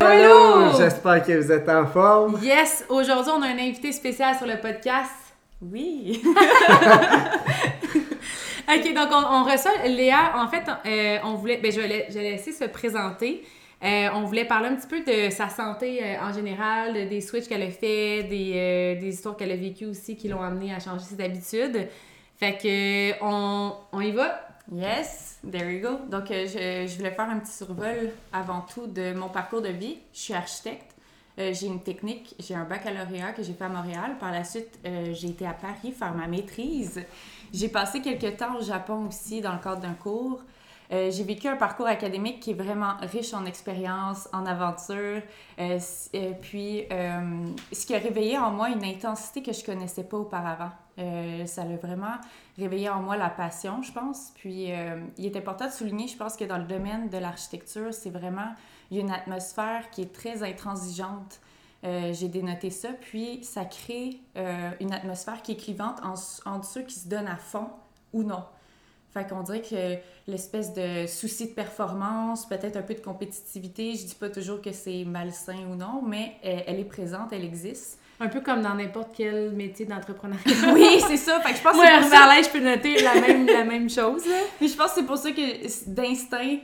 Hello! J'espère que vous êtes en forme. Yes! Aujourd'hui, on a un invité spécial sur le podcast. Oui! ok, donc on, on reçoit Léa. En fait, euh, on voulait. Ben, je vais, je vais laisser se présenter. Euh, on voulait parler un petit peu de sa santé euh, en général, des switches qu'elle a fait, des, euh, des histoires qu'elle a vécues aussi qui l'ont amenée à changer ses habitudes. Fait que, euh, on, on y va? Yes, there you go. Donc, euh, je, je voulais faire un petit survol avant tout de mon parcours de vie. Je suis architecte. Euh, j'ai une technique, j'ai un baccalauréat que j'ai fait à Montréal. Par la suite, euh, j'ai été à Paris faire ma maîtrise. J'ai passé quelques temps au Japon aussi dans le cadre d'un cours. J'ai vécu un parcours académique qui est vraiment riche en expériences, en aventures. Puis, ce qui a réveillé en moi une intensité que je connaissais pas auparavant. Euh, ça a vraiment réveillé en moi la passion, je pense. Puis, euh, il est important de souligner, je pense que dans le domaine de l'architecture, c'est vraiment, une atmosphère qui est très intransigeante. Euh, J'ai dénoté ça. Puis, ça crée une atmosphère qui est clivante en- entre ceux qui se donnent à fond ou non. Fait qu'on dirait que l'espèce de souci de performance, peut-être un peu de compétitivité, je dis pas toujours que c'est malsain ou non, mais elle est présente, elle existe. Un peu comme dans n'importe quel métier d'entrepreneuriat. Oui, c'est ça. Fait que je pense que c'est ça- je peux noter la même, la même chose. Mais je pense que c'est pour ça que d'instinct,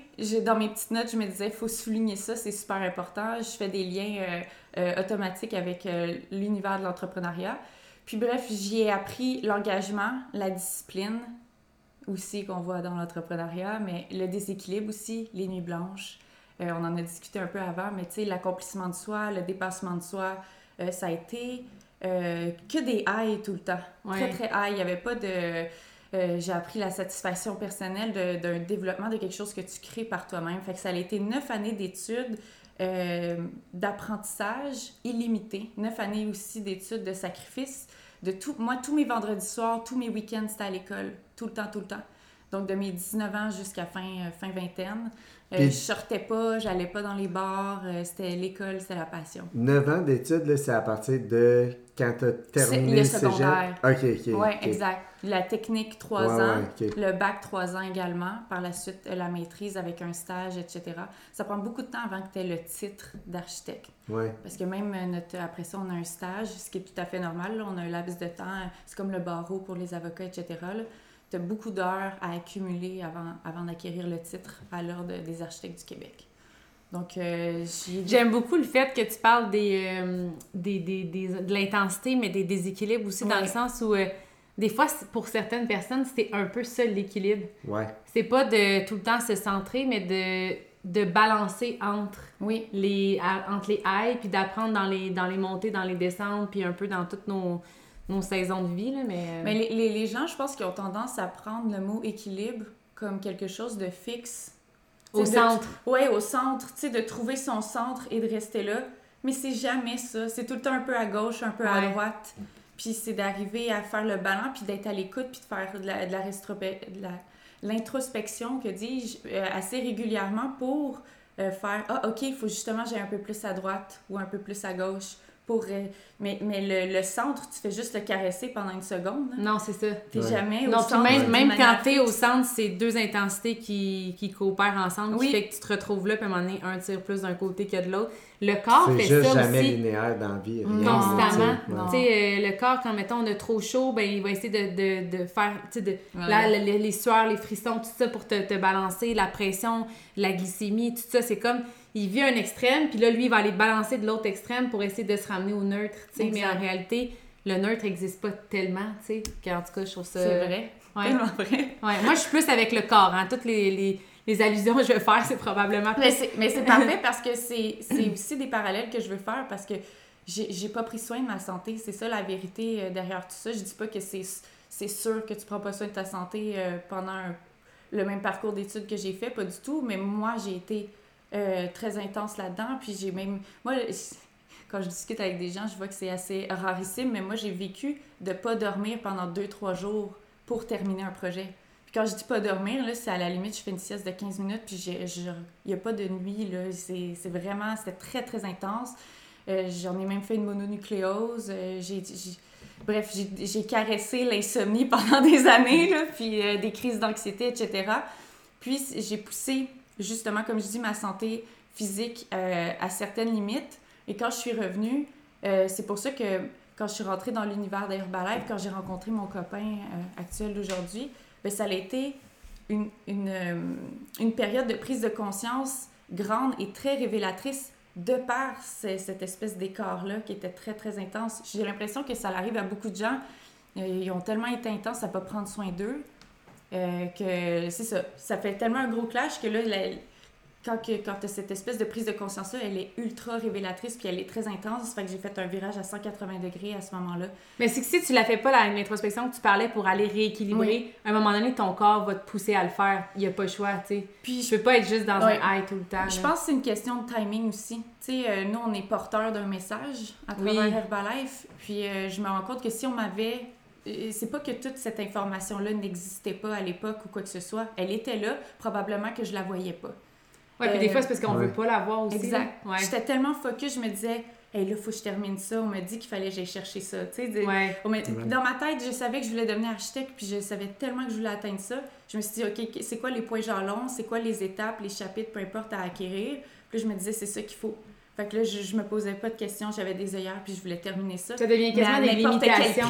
dans mes petites notes, je me disais, il faut souligner ça, c'est super important. Je fais des liens euh, euh, automatiques avec euh, l'univers de l'entrepreneuriat. Puis bref, j'y ai appris l'engagement, la discipline aussi qu'on voit dans l'entrepreneuriat, mais le déséquilibre aussi, les nuits blanches. On en a discuté un peu avant, mais tu sais, l'accomplissement de soi, le dépassement de soi, euh, ça a été euh, que des highs tout le temps. Ouais. Très, très high. Il n'y avait pas de... euh, j'ai appris la satisfaction personnelle d'un développement de quelque chose que tu crées par toi-même. Fait que ça a été neuf années d'études, d'apprentissage illimité, neuf années aussi d'études de sacrifice. De tout, moi, tous mes vendredis soirs, tous mes week-ends, c'était à l'école, tout le temps, tout le temps. Donc, de mes 19 ans jusqu'à fin, fin vingtaine. Euh, Puis- je sortais pas, j'allais pas dans les bars, euh, c'était l'école, c'était la passion. 9 ans d'études, c'est à partir de quand tu as terminé le le cégep? secondaire. Ok, ok. Oui, exact. La technique, trois Ouais, ans. ouais, ok. Le bac, trois ans également. Par la suite, la maîtrise avec un stage, etc. Ça prend beaucoup de temps avant que tu aies le titre d'architecte. Ouais. Parce que même euh, notre, après ça, on a un stage, ce qui est tout à fait normal. là. On a un laps de temps. C'est comme le barreau pour les avocats, etc. Tu as beaucoup d'heures à accumuler avant, avant d'acquérir le titre à l'Ordre des architectes du Québec. Donc, euh, j'ai... J'aime beaucoup le fait que tu parles des, euh, des, des, des- de l'intensité, mais des déséquilibres aussi, dans le sens où, euh, des fois, pour certaines personnes, c'est un peu ça l'équilibre. Ouais. C'est pas de tout le temps se centrer, mais de, de balancer entre Oui, les, à- entre les highs, puis d'apprendre dans les, dans les montées, dans les descentes, puis un peu dans toutes nos, nos saisons de vie. Là, mais, euh, Mais les, les, les gens, je pense qu'ils ont tendance à prendre le mot équilibre comme quelque chose de fixe. au centre. Ouais, au centre, tu sais, de trouver son centre et de rester là. Mais c'est jamais ça. C'est tout le temps un peu à gauche, un peu à droite. Puis c'est d'arriver à faire le ballon, puis d'être à l'écoute, puis de faire de la, de l'introspection, que dis-je, euh, assez régulièrement pour euh, faire Ah, OK, il faut justement j'aille un peu plus à droite ou un peu plus à gauche. Pour, euh, mais mais le, le centre, tu fais juste le caresser pendant une seconde. hein? Non, c'est ça. T'es Ouais. jamais au Non, centre. même, même manière quand t'es au centre, c'est deux intensités qui, qui coopèrent ensemble, Oui. qui fait que tu te retrouves là, puis à un moment donné, un tire plus d'un côté que de l'autre. Le corps C'est fait juste ça jamais aussi linéaire dans la vie. rien, constamment. tu sais, euh, le corps, quand mettons on a trop chaud, ben il va essayer de, de, de faire, tu sais, de, Ouais. là, le- le- les sueurs, les frissons, tout ça pour te, te balancer, la pression, la glycémie, tout ça, c'est comme, il vit un extrême, puis là, lui, il va aller balancer de l'autre extrême pour essayer de se ramener au neutre, tu sais, mais en réalité, le neutre n'existe pas tellement, tu sais, qu'en tout cas, je trouve ça... C'est vrai. Ouais. Tellement vrai. Ouais, moi, je suis plus avec le corps, hein, toutes les, les, les allusions que je vais faire, c'est probablement Mais c'est, mais c'est parfait parce que c'est, aussi des parallèles que je veux faire parce que j'ai, pas pris soin de ma santé. C'est ça la vérité euh, derrière tout ça. Je dis pas que c'est, sûr que tu prends pas soin de ta santé euh, pendant un- le même parcours d'études que j'ai fait, pas du tout. Mais moi, j'ai été euh, très intense là-dedans. Puis j'ai même. Moi, quand je discute avec des gens, je vois que c'est assez rarissime, mais moi, j'ai vécu de pas dormir pendant 2-3 jours pour terminer un projet. Puis quand je dis pas dormir, là, c'est à la limite, je fais une sieste de 15 minutes, puis il n'y a pas de nuit, là. C'est vraiment, c'était très, très intense. Euh, j'en ai même fait une mononucléose. Euh, j'ai, bref, j'ai caressé l'insomnie pendant des années, là, puis des crises d'anxiété, etc. Puis j'ai poussé, justement, comme je dis, ma santé physique à certaines limites. Et quand je suis revenue, c'est pour ça que quand je suis rentrée dans l'univers d'Herbalife, quand j'ai rencontré mon copain actuel d'aujourd'hui, ben, ça a été une, une, une période de prise de conscience grande et très révélatrice de par cette espèce d'écart-là qui était très, très intense, j'ai l'impression que ça arrive à beaucoup de gens. Euh, ils ont tellement été intenses, ça peut prendre soin d'eux, euh, que c'est ça. Ça fait tellement un gros clash que là, quand, quand tu as cette espèce de prise de conscience-là, elle est ultra révélatrice puis elle est très intense. Ça fait que j'ai fait un virage à 180 degrés à ce moment-là. Mais c'est que si tu la fais pas, l'introspection que tu parlais pour aller rééquilibrer, à un moment donné, ton corps va te pousser à le faire. Il n'y a pas le choix, tu sais. Puis je peux pas être juste dans un high tout le temps. Je pense que c'est une question de timing aussi. Tu sais, euh, nous, on est porteurs d'un message à travers Herbalife. Puis euh, je me rends compte que si on m'avait c'est pas que toute cette information-là n'existait pas à l'époque ou quoi que ce soit. Elle était là, probablement que je la voyais pas. Ouais, puis des fois, c'est parce qu'on veut pas l'avoir aussi. Exact. J'étais tellement focus, je me disais, hey, là, faut que je termine ça. On m'a dit qu'il fallait que j'aille chercher ça. Tu sais, Dans ma tête, je savais que je voulais devenir architecte, puis je savais tellement que je voulais atteindre ça. Je me suis dit, OK, c'est quoi les points jalons? C'est quoi les étapes, les chapitres, peu importe, à acquérir? Puis je me disais, c'est ça qu'il faut. Fait que là, je, je me posais pas de questions, j'avais des œillères, puis je voulais terminer ça. Ça devient quasiment une limitation.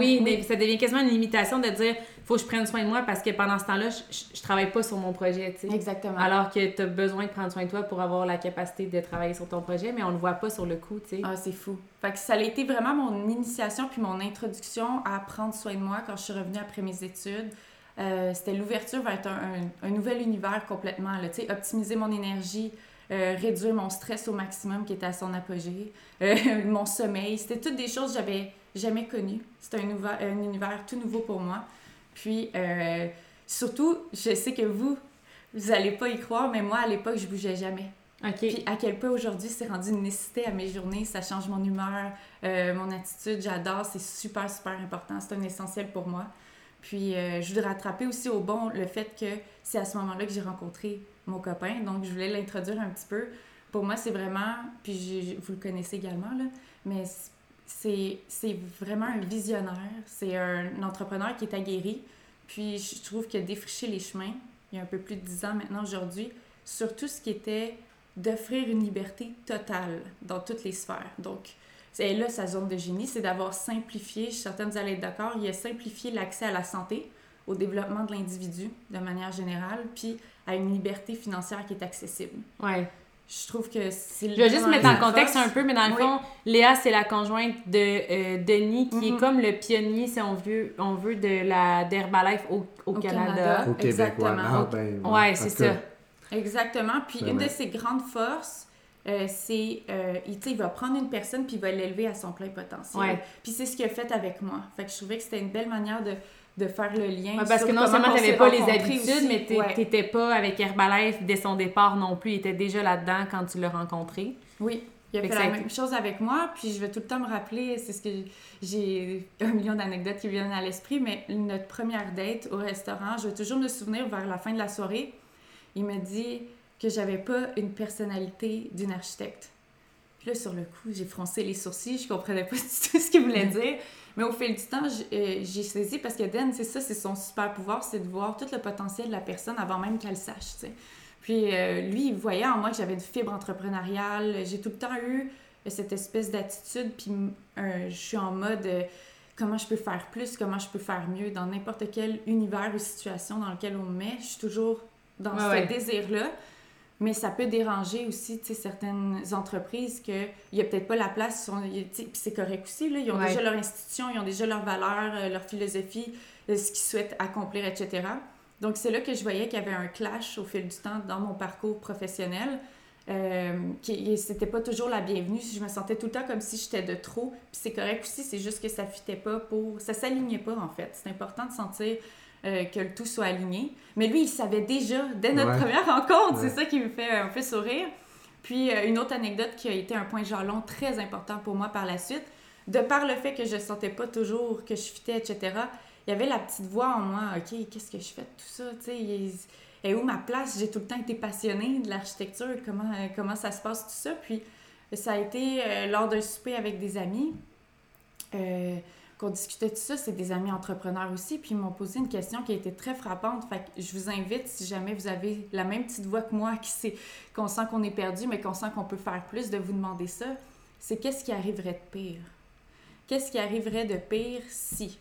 Oui, ça devient quasiment une limitation de dire faut que je prenne soin de moi parce que pendant ce temps-là, je, je, travaille pas sur mon projet, tu sais. Exactement. Alors que tu as besoin de prendre soin de toi pour avoir la capacité de travailler sur ton projet, mais on le voit pas sur le coup, tu sais. Ah, c'est fou. Fait que ça a été vraiment mon initiation puis mon introduction à prendre soin de moi quand je suis revenue après mes études. Euh, c'était l'ouverture vers un, un, nouvel univers complètement, tu sais, optimiser mon énergie, euh, réduire mon stress au maximum qui était à son apogée, euh, mon sommeil. C'était toutes des choses que j'avais jamais connues. C'était un, un, univers tout nouveau pour moi. Puis, euh, surtout, je sais que vous, vous n'allez pas y croire, mais moi, à l'époque, je bougeais jamais. Puis à quel point aujourd'hui c'est rendu une nécessité à mes journées, ça change mon humeur, mon attitude, j'adore, c'est super, super important, c'est un essentiel pour moi. Puis je voudrais rattraper aussi au bon le fait que c'est à ce moment-là que j'ai rencontré mon copain. Donc, je voulais l'introduire un petit peu. Pour moi, c'est vraiment, puis vous le connaissez également, là, mais c'est vraiment un visionnaire. C'est un entrepreneur qui est aguerri. Puis, je trouve qu'il a défriché les chemins, il y a un peu plus de dix ans maintenant, aujourd'hui, sur tout ce qui était d'offrir une liberté totale dans toutes les sphères. Donc, c'est là sa zone de génie, c'est d'avoir simplifié, je suis certaine que vous allez être d'accord, il a simplifié l'accès à la santé, au développement de l'individu de manière générale, puis à une liberté financière qui est accessible. Ouais. Je trouve que c'est Je vais juste mettre en contexte un peu, mais dans le fond, Léa, c'est la conjointe de euh, Denis, qui est mm-hmm. comme le pionnier, si on veut, on veut de la d'Herbalife au, au, Canada. Au Québec, Exactement. Ben, ouais, c'est ça. Exactement. Puis une de ses grandes forces, euh, c'est euh, il, il va prendre une personne puis il va l'élever à son plein potentiel. Ouais. Puis c'est ce qu'il a fait avec moi. Fait que je trouvais que c'était une belle manière de de faire le lien. parce que non seulement tu n'avais pas les habitudes, mais tu n'étais pas avec Herbalife dès son départ non plus. Il était déjà là-dedans quand tu l'as rencontré. Oui. Il a fait, la même chose avec moi, puis je vais tout le temps me rappeler, c'est ce que j'ai un million d'anecdotes qui viennent à l'esprit, mais notre première date au restaurant, je vais toujours me souvenir vers la fin de la soirée, il me dit que j'avais pas une personnalité d'une architecte. Puis là, sur le coup, j'ai froncé les sourcils, je comprenais pas du tout ce qu'il voulait dire. Mais au fil du temps, euh, j'ai saisi parce que Dan, c'est ça, c'est son super pouvoir, c'est de voir tout le potentiel de la personne avant même qu'elle sache, tu sais. Puis euh, lui, il voyait en moi que j'avais une fibre entrepreneuriale. J'ai tout le temps eu cette espèce d'attitude, puis je suis en mode euh, comment je peux faire plus, comment je peux faire mieux dans n'importe quel univers ou situation dans lequel on me met. Je suis toujours dans ce désir-là. Mais ça peut déranger aussi certaines entreprises qu'il n'y a peut-être pas la place. Puis c'est correct aussi. Là, ils ont déjà leur institution, ils ont déjà leurs valeurs, euh, leur philosophie, euh, ce qu'ils souhaitent accomplir, etc. Donc c'est là que je voyais qu'il y avait un clash au fil du temps dans mon parcours professionnel. Euh, qui c'était pas toujours la bienvenue. Je me sentais tout le temps comme si j'étais de trop. Puis c'est correct aussi, c'est juste que ça fitait pas pour. Ça s'alignait pas en fait. C'est important de sentir euh, que le tout soit aligné. Mais lui, il savait déjà, dès notre première rencontre, c'est ça qui me fait un peu sourire. Puis euh, une autre anecdote qui a été un point jalon très important pour moi par la suite, de par le fait que je sentais pas toujours que je fitais, etc., il y avait la petite voix en moi, OK, qu'est-ce que je fais de tout ça, tu sais, et où ma place? J'ai tout le temps été passionnée de l'architecture, comment, euh, comment ça se passe, tout ça. Puis ça a été euh, lors d'un souper avec des amis qu'on discutait de ça. C'est des amis entrepreneurs aussi. Puis ils m'ont posé une question qui a été très frappante. Fait que je vous invite, si jamais vous avez la même petite voix que moi, qui sait qu'on sent qu'on est perdu, mais qu'on sent qu'on peut faire plus, de vous demander ça. C'est qu'est-ce qui arriverait de pire? Qu'est-ce qui arriverait de pire si?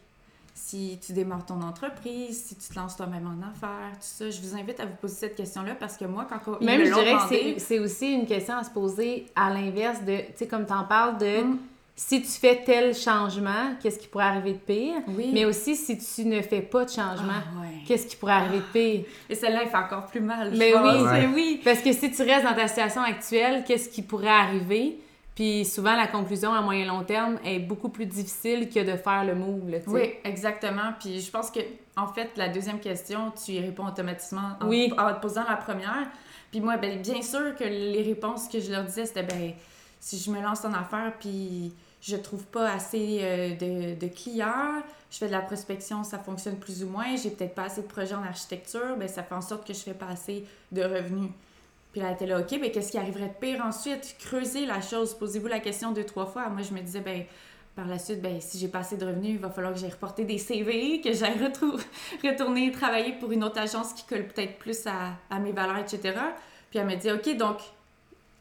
Si tu démarres ton entreprise, si tu te lances toi-même en affaires, tout ça. Je vous invite à vous poser cette question-là parce que moi, quand Même, je dirais que c'est aussi une question à se poser à l'inverse de, tu sais, comme tu en parles de. Hum si tu fais tel changement, qu'est-ce qui pourrait arriver de pire? Oui. Mais aussi, si tu ne fais pas de changement, ah, qu'est-ce qui pourrait arriver de pire? Et celle-là, elle fait encore plus mal. Mais oui, mais oui. Parce que si tu restes dans ta situation actuelle, qu'est-ce qui pourrait arriver? Puis souvent, la conclusion à moyen long terme est beaucoup plus difficile que de faire le move. Là, oui, exactement. Puis je pense que, en fait, la deuxième question, tu y réponds automatiquement en, oui. en te posant la première. Puis moi, ben, bien sûr que les réponses que je leur disais, c'était ben si je me lance en affaires, puis je trouve pas assez euh, de, de, clients, je fais de la prospection, ça fonctionne plus ou moins, j'ai peut-être pas assez de projets en architecture, ben ça fait en sorte que je fais pas assez de revenus. Puis là, elle était là, OK, mais qu'est-ce qui arriverait de pire ensuite? Creusez la chose, posez-vous la question deux, trois fois. Moi, je me disais, ben par la suite, ben, si j'ai pas assez de revenus, il va falloir que j'aille reporter des CV, que j'aille retourner travailler pour une autre agence qui colle peut-être plus à, à mes valeurs, etc. Puis elle me dit, OK, donc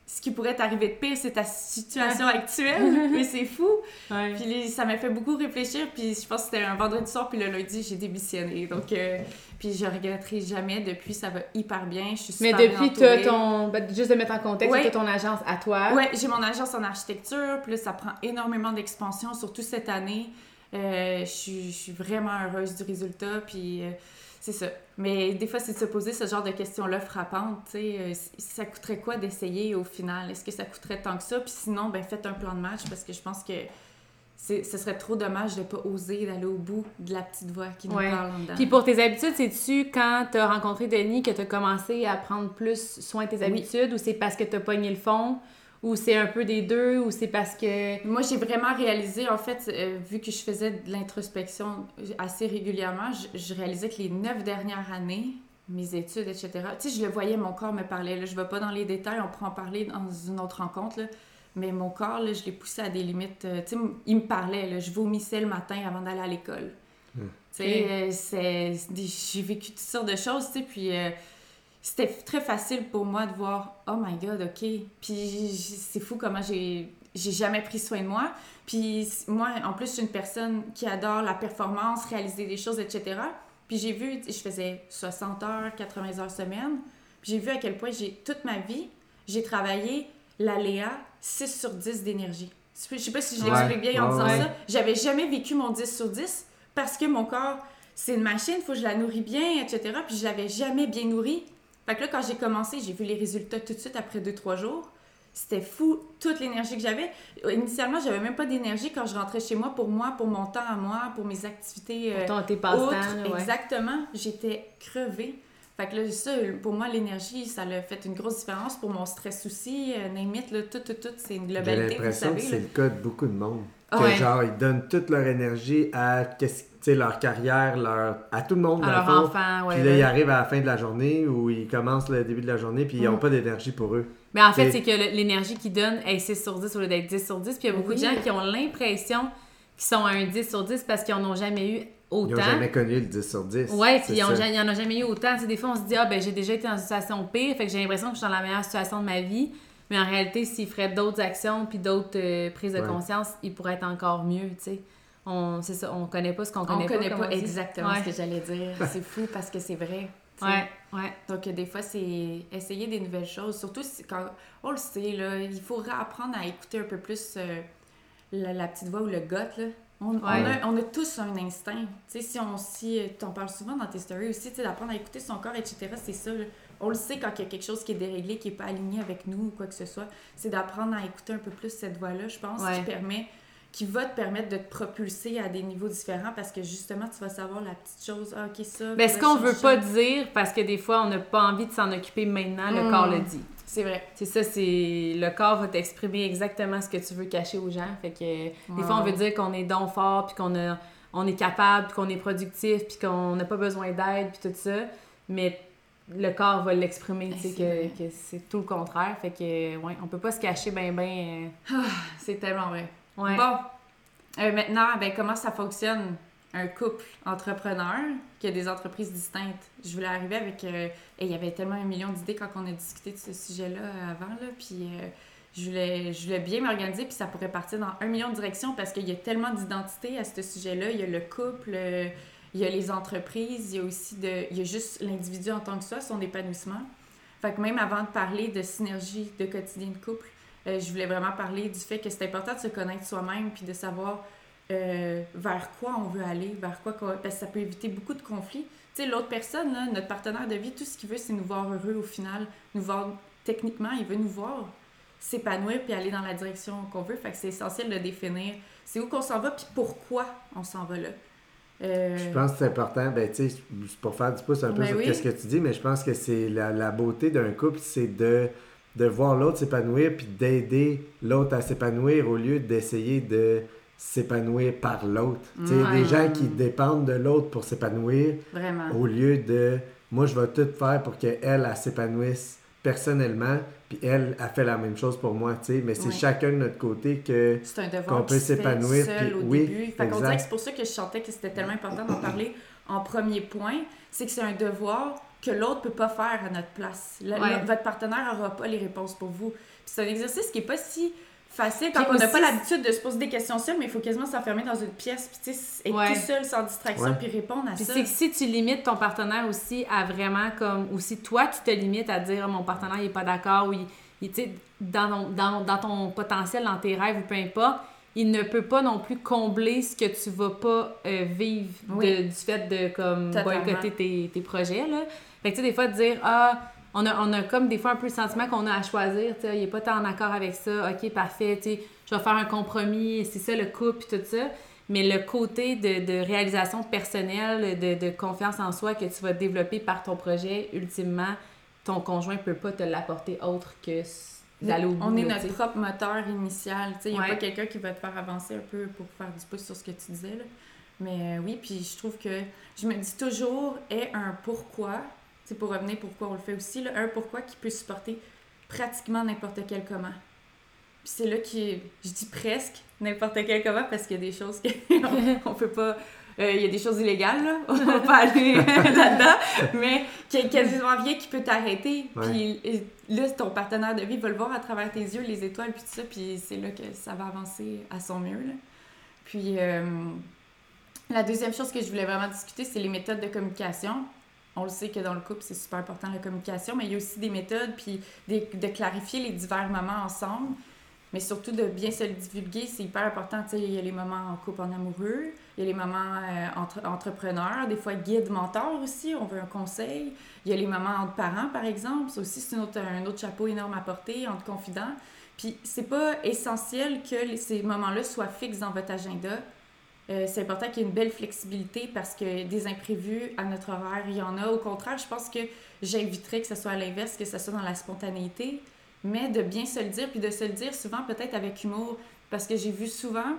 ce qui pourrait t'arriver de pire, c'est ta situation actuelle. mais c'est fou. Puis ça m'a fait beaucoup réfléchir. Puis je pense que c'était un vendredi soir, puis le lundi, j'ai démissionné. Donc, euh, puis je regretterai jamais. Depuis, ça va hyper bien. Je suis super Mais depuis, tu as ton. Ben, juste de mettre en contexte, tu as ton agence à toi. Oui, j'ai mon agence en architecture. Puis ça prend énormément d'expansion, surtout cette année. Euh, je, suis, je, suis, vraiment heureuse du résultat. Puis. Euh, c'est ça. Mais des fois, c'est de se poser ce genre de questions-là frappantes. Euh, ça coûterait quoi d'essayer au final? Est-ce que ça coûterait tant que ça? Puis sinon, ben faites un plan de match parce que je pense que ce serait trop dommage de ne pas oser d'aller au bout de la petite voix qui nous parle dedans. Puis pour tes habitudes, c'est-tu quand tu as rencontré Denis que tu as commencé à prendre plus soin de tes habitudes ou c'est parce que tu as pogné le fond? Ou c'est un peu des deux, ou c'est parce que... Moi, j'ai vraiment réalisé, en fait, euh, vu que je faisais de l'introspection assez régulièrement, je, réalisais que les neuf dernières années, mes études, etc., tu sais, je le voyais, mon corps me parlait. Là, je ne vais pas dans les détails, on pourra en parler dans une autre rencontre, là, mais mon corps, là, je l'ai poussé à des limites. Euh, tu sais, il me parlait, là, je vomissais le matin avant d'aller à l'école. Hmm. Tu sais, euh, j'ai vécu toutes sortes de choses, tu sais, puis c'était très facile pour moi de voir oh my god ok. Puis c'est fou comment j'ai j'ai jamais pris soin de moi. Puis moi en plus je suis une personne qui adore la performance réaliser des choses etc puis j'ai vu je faisais 60 heures 80 heures semaine. Puis j'ai vu à quel point j'ai toute ma vie j'ai travaillé l'aléa 6 sur 10 d'énergie. Je sais pas si je l'explique bien en disant ça. J'avais jamais vécu mon 10 sur 10 parce que mon corps c'est une machine, il faut que je la nourris bien, etc. Puis je l'avais jamais bien nourrie. Fait que là, quand j'ai commencé, j'ai vu les résultats tout de suite après 2-3 jours. C'était fou, toute l'énergie que j'avais. Initialement, j'avais même pas d'énergie quand je rentrais chez moi pour moi, pour mon temps à moi, pour mes activités. Euh, pour tes passe-temps. Exactement. J'étais crevée. Fait que là, ça, pour moi, l'énergie, ça a fait une grosse différence pour mon stress aussi. Euh, là, tout, tout, tout, c'est une globalité. J'ai l'impression que c'est le cas de beaucoup de monde. Que genre, ils donnent toute leur énergie à qu'est-ce leur carrière, leur, à tout le monde. À leur enfant, Puis là, ils arrivent à la fin de la journée ou ils commencent le début de la journée, puis ils n'ont mm. pas d'énergie pour eux. Mais en fait, c'est que l'énergie qu'ils donnent est 6 sur 10 au lieu d'être 10 sur 10. Puis il y a beaucoup de gens qui ont l'impression qu'ils sont à un 10 sur 10 parce qu'ils n'en ont jamais eu autant. Ils n'ont jamais connu le 10 sur 10. Oui, puis ils n'en ont jamais eu autant. des fois, on se dit, ah, ben j'ai déjà été dans une situation pire, fait que j'ai l'impression que je suis dans la meilleure situation de ma vie. Mais en réalité, s'ils feraient d'autres actions puis d'autres euh, prises de conscience, ils pourraient être encore mieux, tu sais on c'est ça on connaît pas ce qu'on connaît, on connaît pas, exactement ce que j'allais dire. C'est fou parce que c'est vrai ouais ouais. Donc des fois c'est essayer des nouvelles choses surtout quand on le sait là il faut apprendre à écouter un peu plus euh, la, petite voix ou le gut là. On, on, a, on, a, tous un instinct. Tu sais si on si t'en parles souvent dans tes stories aussi tu sais d'apprendre à écouter son corps etc c'est ça on le sait quand il y a quelque chose qui est déréglé qui est pas aligné avec nous ou quoi que ce soit. C'est d'apprendre à écouter un peu plus cette voix là je pense qui permet qui va te permettre de te propulser à des niveaux différents parce que justement, tu vas savoir la petite chose, ah, ok, ça. Mais ce qu'on veut pas dire, parce que des fois, on n'a pas envie de s'en occuper maintenant, le corps le dit. C'est vrai. C'est ça, c'est le corps va t'exprimer exactement ce que tu veux cacher aux gens. Fait que des fois on veut dire qu'on est donc fort puis qu'on a on est capable, puis qu'on est productif, puis qu'on n'a pas besoin d'aide, puis tout ça. Mais le corps va l'exprimer, tu sais, que, que c'est tout le contraire. Fait que, ouais, on peut pas se cacher ben, ben. Ah, c'est tellement vrai. Bon, euh, maintenant, ben, comment ça fonctionne un couple entrepreneur qui a des entreprises distinctes? Je voulais arriver avec. Euh, et il y avait tellement un million d'idées quand on a discuté de ce sujet-là avant, là, puis. Euh, je voulais, je voulais bien m'organiser, puis ça pourrait partir dans un million de directions parce qu'il y a tellement d'identités à ce sujet-là. Il y a le couple, il y a les entreprises, il y a aussi de, il y a juste l'individu en tant que soi, son épanouissement. Fait que même avant de parler de synergie de quotidien de couple, euh, je voulais vraiment parler du fait que c'est important de se connaître soi-même puis de savoir euh, vers quoi on veut aller, vers quoi, parce que ça peut éviter beaucoup de conflits. Tu sais, l'autre personne, là, notre partenaire de vie, tout ce qu'il veut, c'est nous voir heureux au final, nous voir techniquement, il veut nous voir s'épanouir puis aller dans la direction qu'on veut. Fait que c'est essentiel de définir c'est où qu'on s'en va puis pourquoi on s'en va là. Euh, je pense que c'est important, ben, tu sais, pour faire du pouce un peu ben sur ce que tu dis, mais je pense que c'est la, beauté d'un couple, c'est de, de voir l'autre s'épanouir puis d'aider l'autre à s'épanouir au lieu d'essayer de s'épanouir par l'autre. Tu sais, des gens qui dépendent de l'autre pour s'épanouir. Au lieu de moi, je vais tout faire pour qu'elle, elle s'épanouisse personnellement, puis elle a fait la même chose pour moi, tu sais, mais c'est chacun de notre côté que qu'on peut s'épanouir. Puis, oui, début. Fait que c'est pour ça que je sentais que c'était tellement important d'en parler en premier point, c'est que c'est un devoir que l'autre peut pas faire à notre place. votre partenaire n'aura pas les réponses pour vous. c'est un exercice qui est pas si facile quand on n'a pas l'habitude de se poser des questions seul, mais il faut quasiment s'enfermer dans une pièce, puis être tout seul, sans distraction, puis répondre à ça. c'est que si tu limites ton partenaire aussi à vraiment comme, ou si toi tu te limites à dire, mon partenaire il est pas d'accord, ou il, il dans, dans, dans ton potentiel, dans tes rêves, ou peu importe, il ne peut pas non plus combler ce que tu vas pas euh, vivre du fait de comme boycotter tes, tes projets, là. Fait que tu sais, des fois, de dire, ah, on a, on a comme des fois un peu le sentiment qu'on a à choisir, tu sais, il n'est pas tant en accord avec ça, ok, parfait, tu sais, je vais faire un compromis, c'est ça le couple, puis tout ça. Mais le côté de, de réalisation personnelle, de, de, confiance en soi que tu vas développer par ton projet, ultimement, ton conjoint peut pas te l'apporter autre que d'aller au bout. On est notre propre moteur initial, tu sais, il n'y a pas quelqu'un qui va te faire avancer un peu pour faire du pouce sur ce que tu disais, là. Mais euh, oui, puis je trouve que je me dis toujours, est un pourquoi c'est pour revenir pourquoi on le fait aussi, là, un pourquoi qui peut supporter pratiquement n'importe quel comment. Puis c'est là que je dis presque n'importe quel comment parce qu'il y a des choses qu'on on peut pas. Euh, il y a des choses illégales, là. On va pas aller là-dedans. Mais quasiment rien qui peut t'arrêter. Puis là, ton partenaire de vie va le voir à travers tes yeux, les étoiles, puis tout ça. Puis c'est là que ça va avancer à son mieux. Là. Puis euh, la deuxième chose que je voulais vraiment discuter, c'est les méthodes de communication on le sait que dans le couple, c'est super important la communication, mais il y a aussi des méthodes, puis de clarifier les divers moments ensemble, mais surtout de bien se le divulguer, c'est hyper important. Il y a les moments en couple en amoureux, il y a les moments euh, entre entrepreneurs, des fois guide, mentor aussi, on veut un conseil. Il y a les moments entre parents, par exemple, ça aussi, c'est autre, un autre chapeau énorme à porter, entre confidents. Puis c'est pas essentiel que ces moments-là soient fixes dans votre agenda euh, c'est important qu'il y ait une belle flexibilité parce que des imprévus à notre horaire, il y en a. Au contraire, je pense que j'inviterais que ce soit à l'inverse, que ce soit dans la spontanéité, mais de bien se le dire, puis de se le dire souvent peut-être avec humour, parce que j'ai vu souvent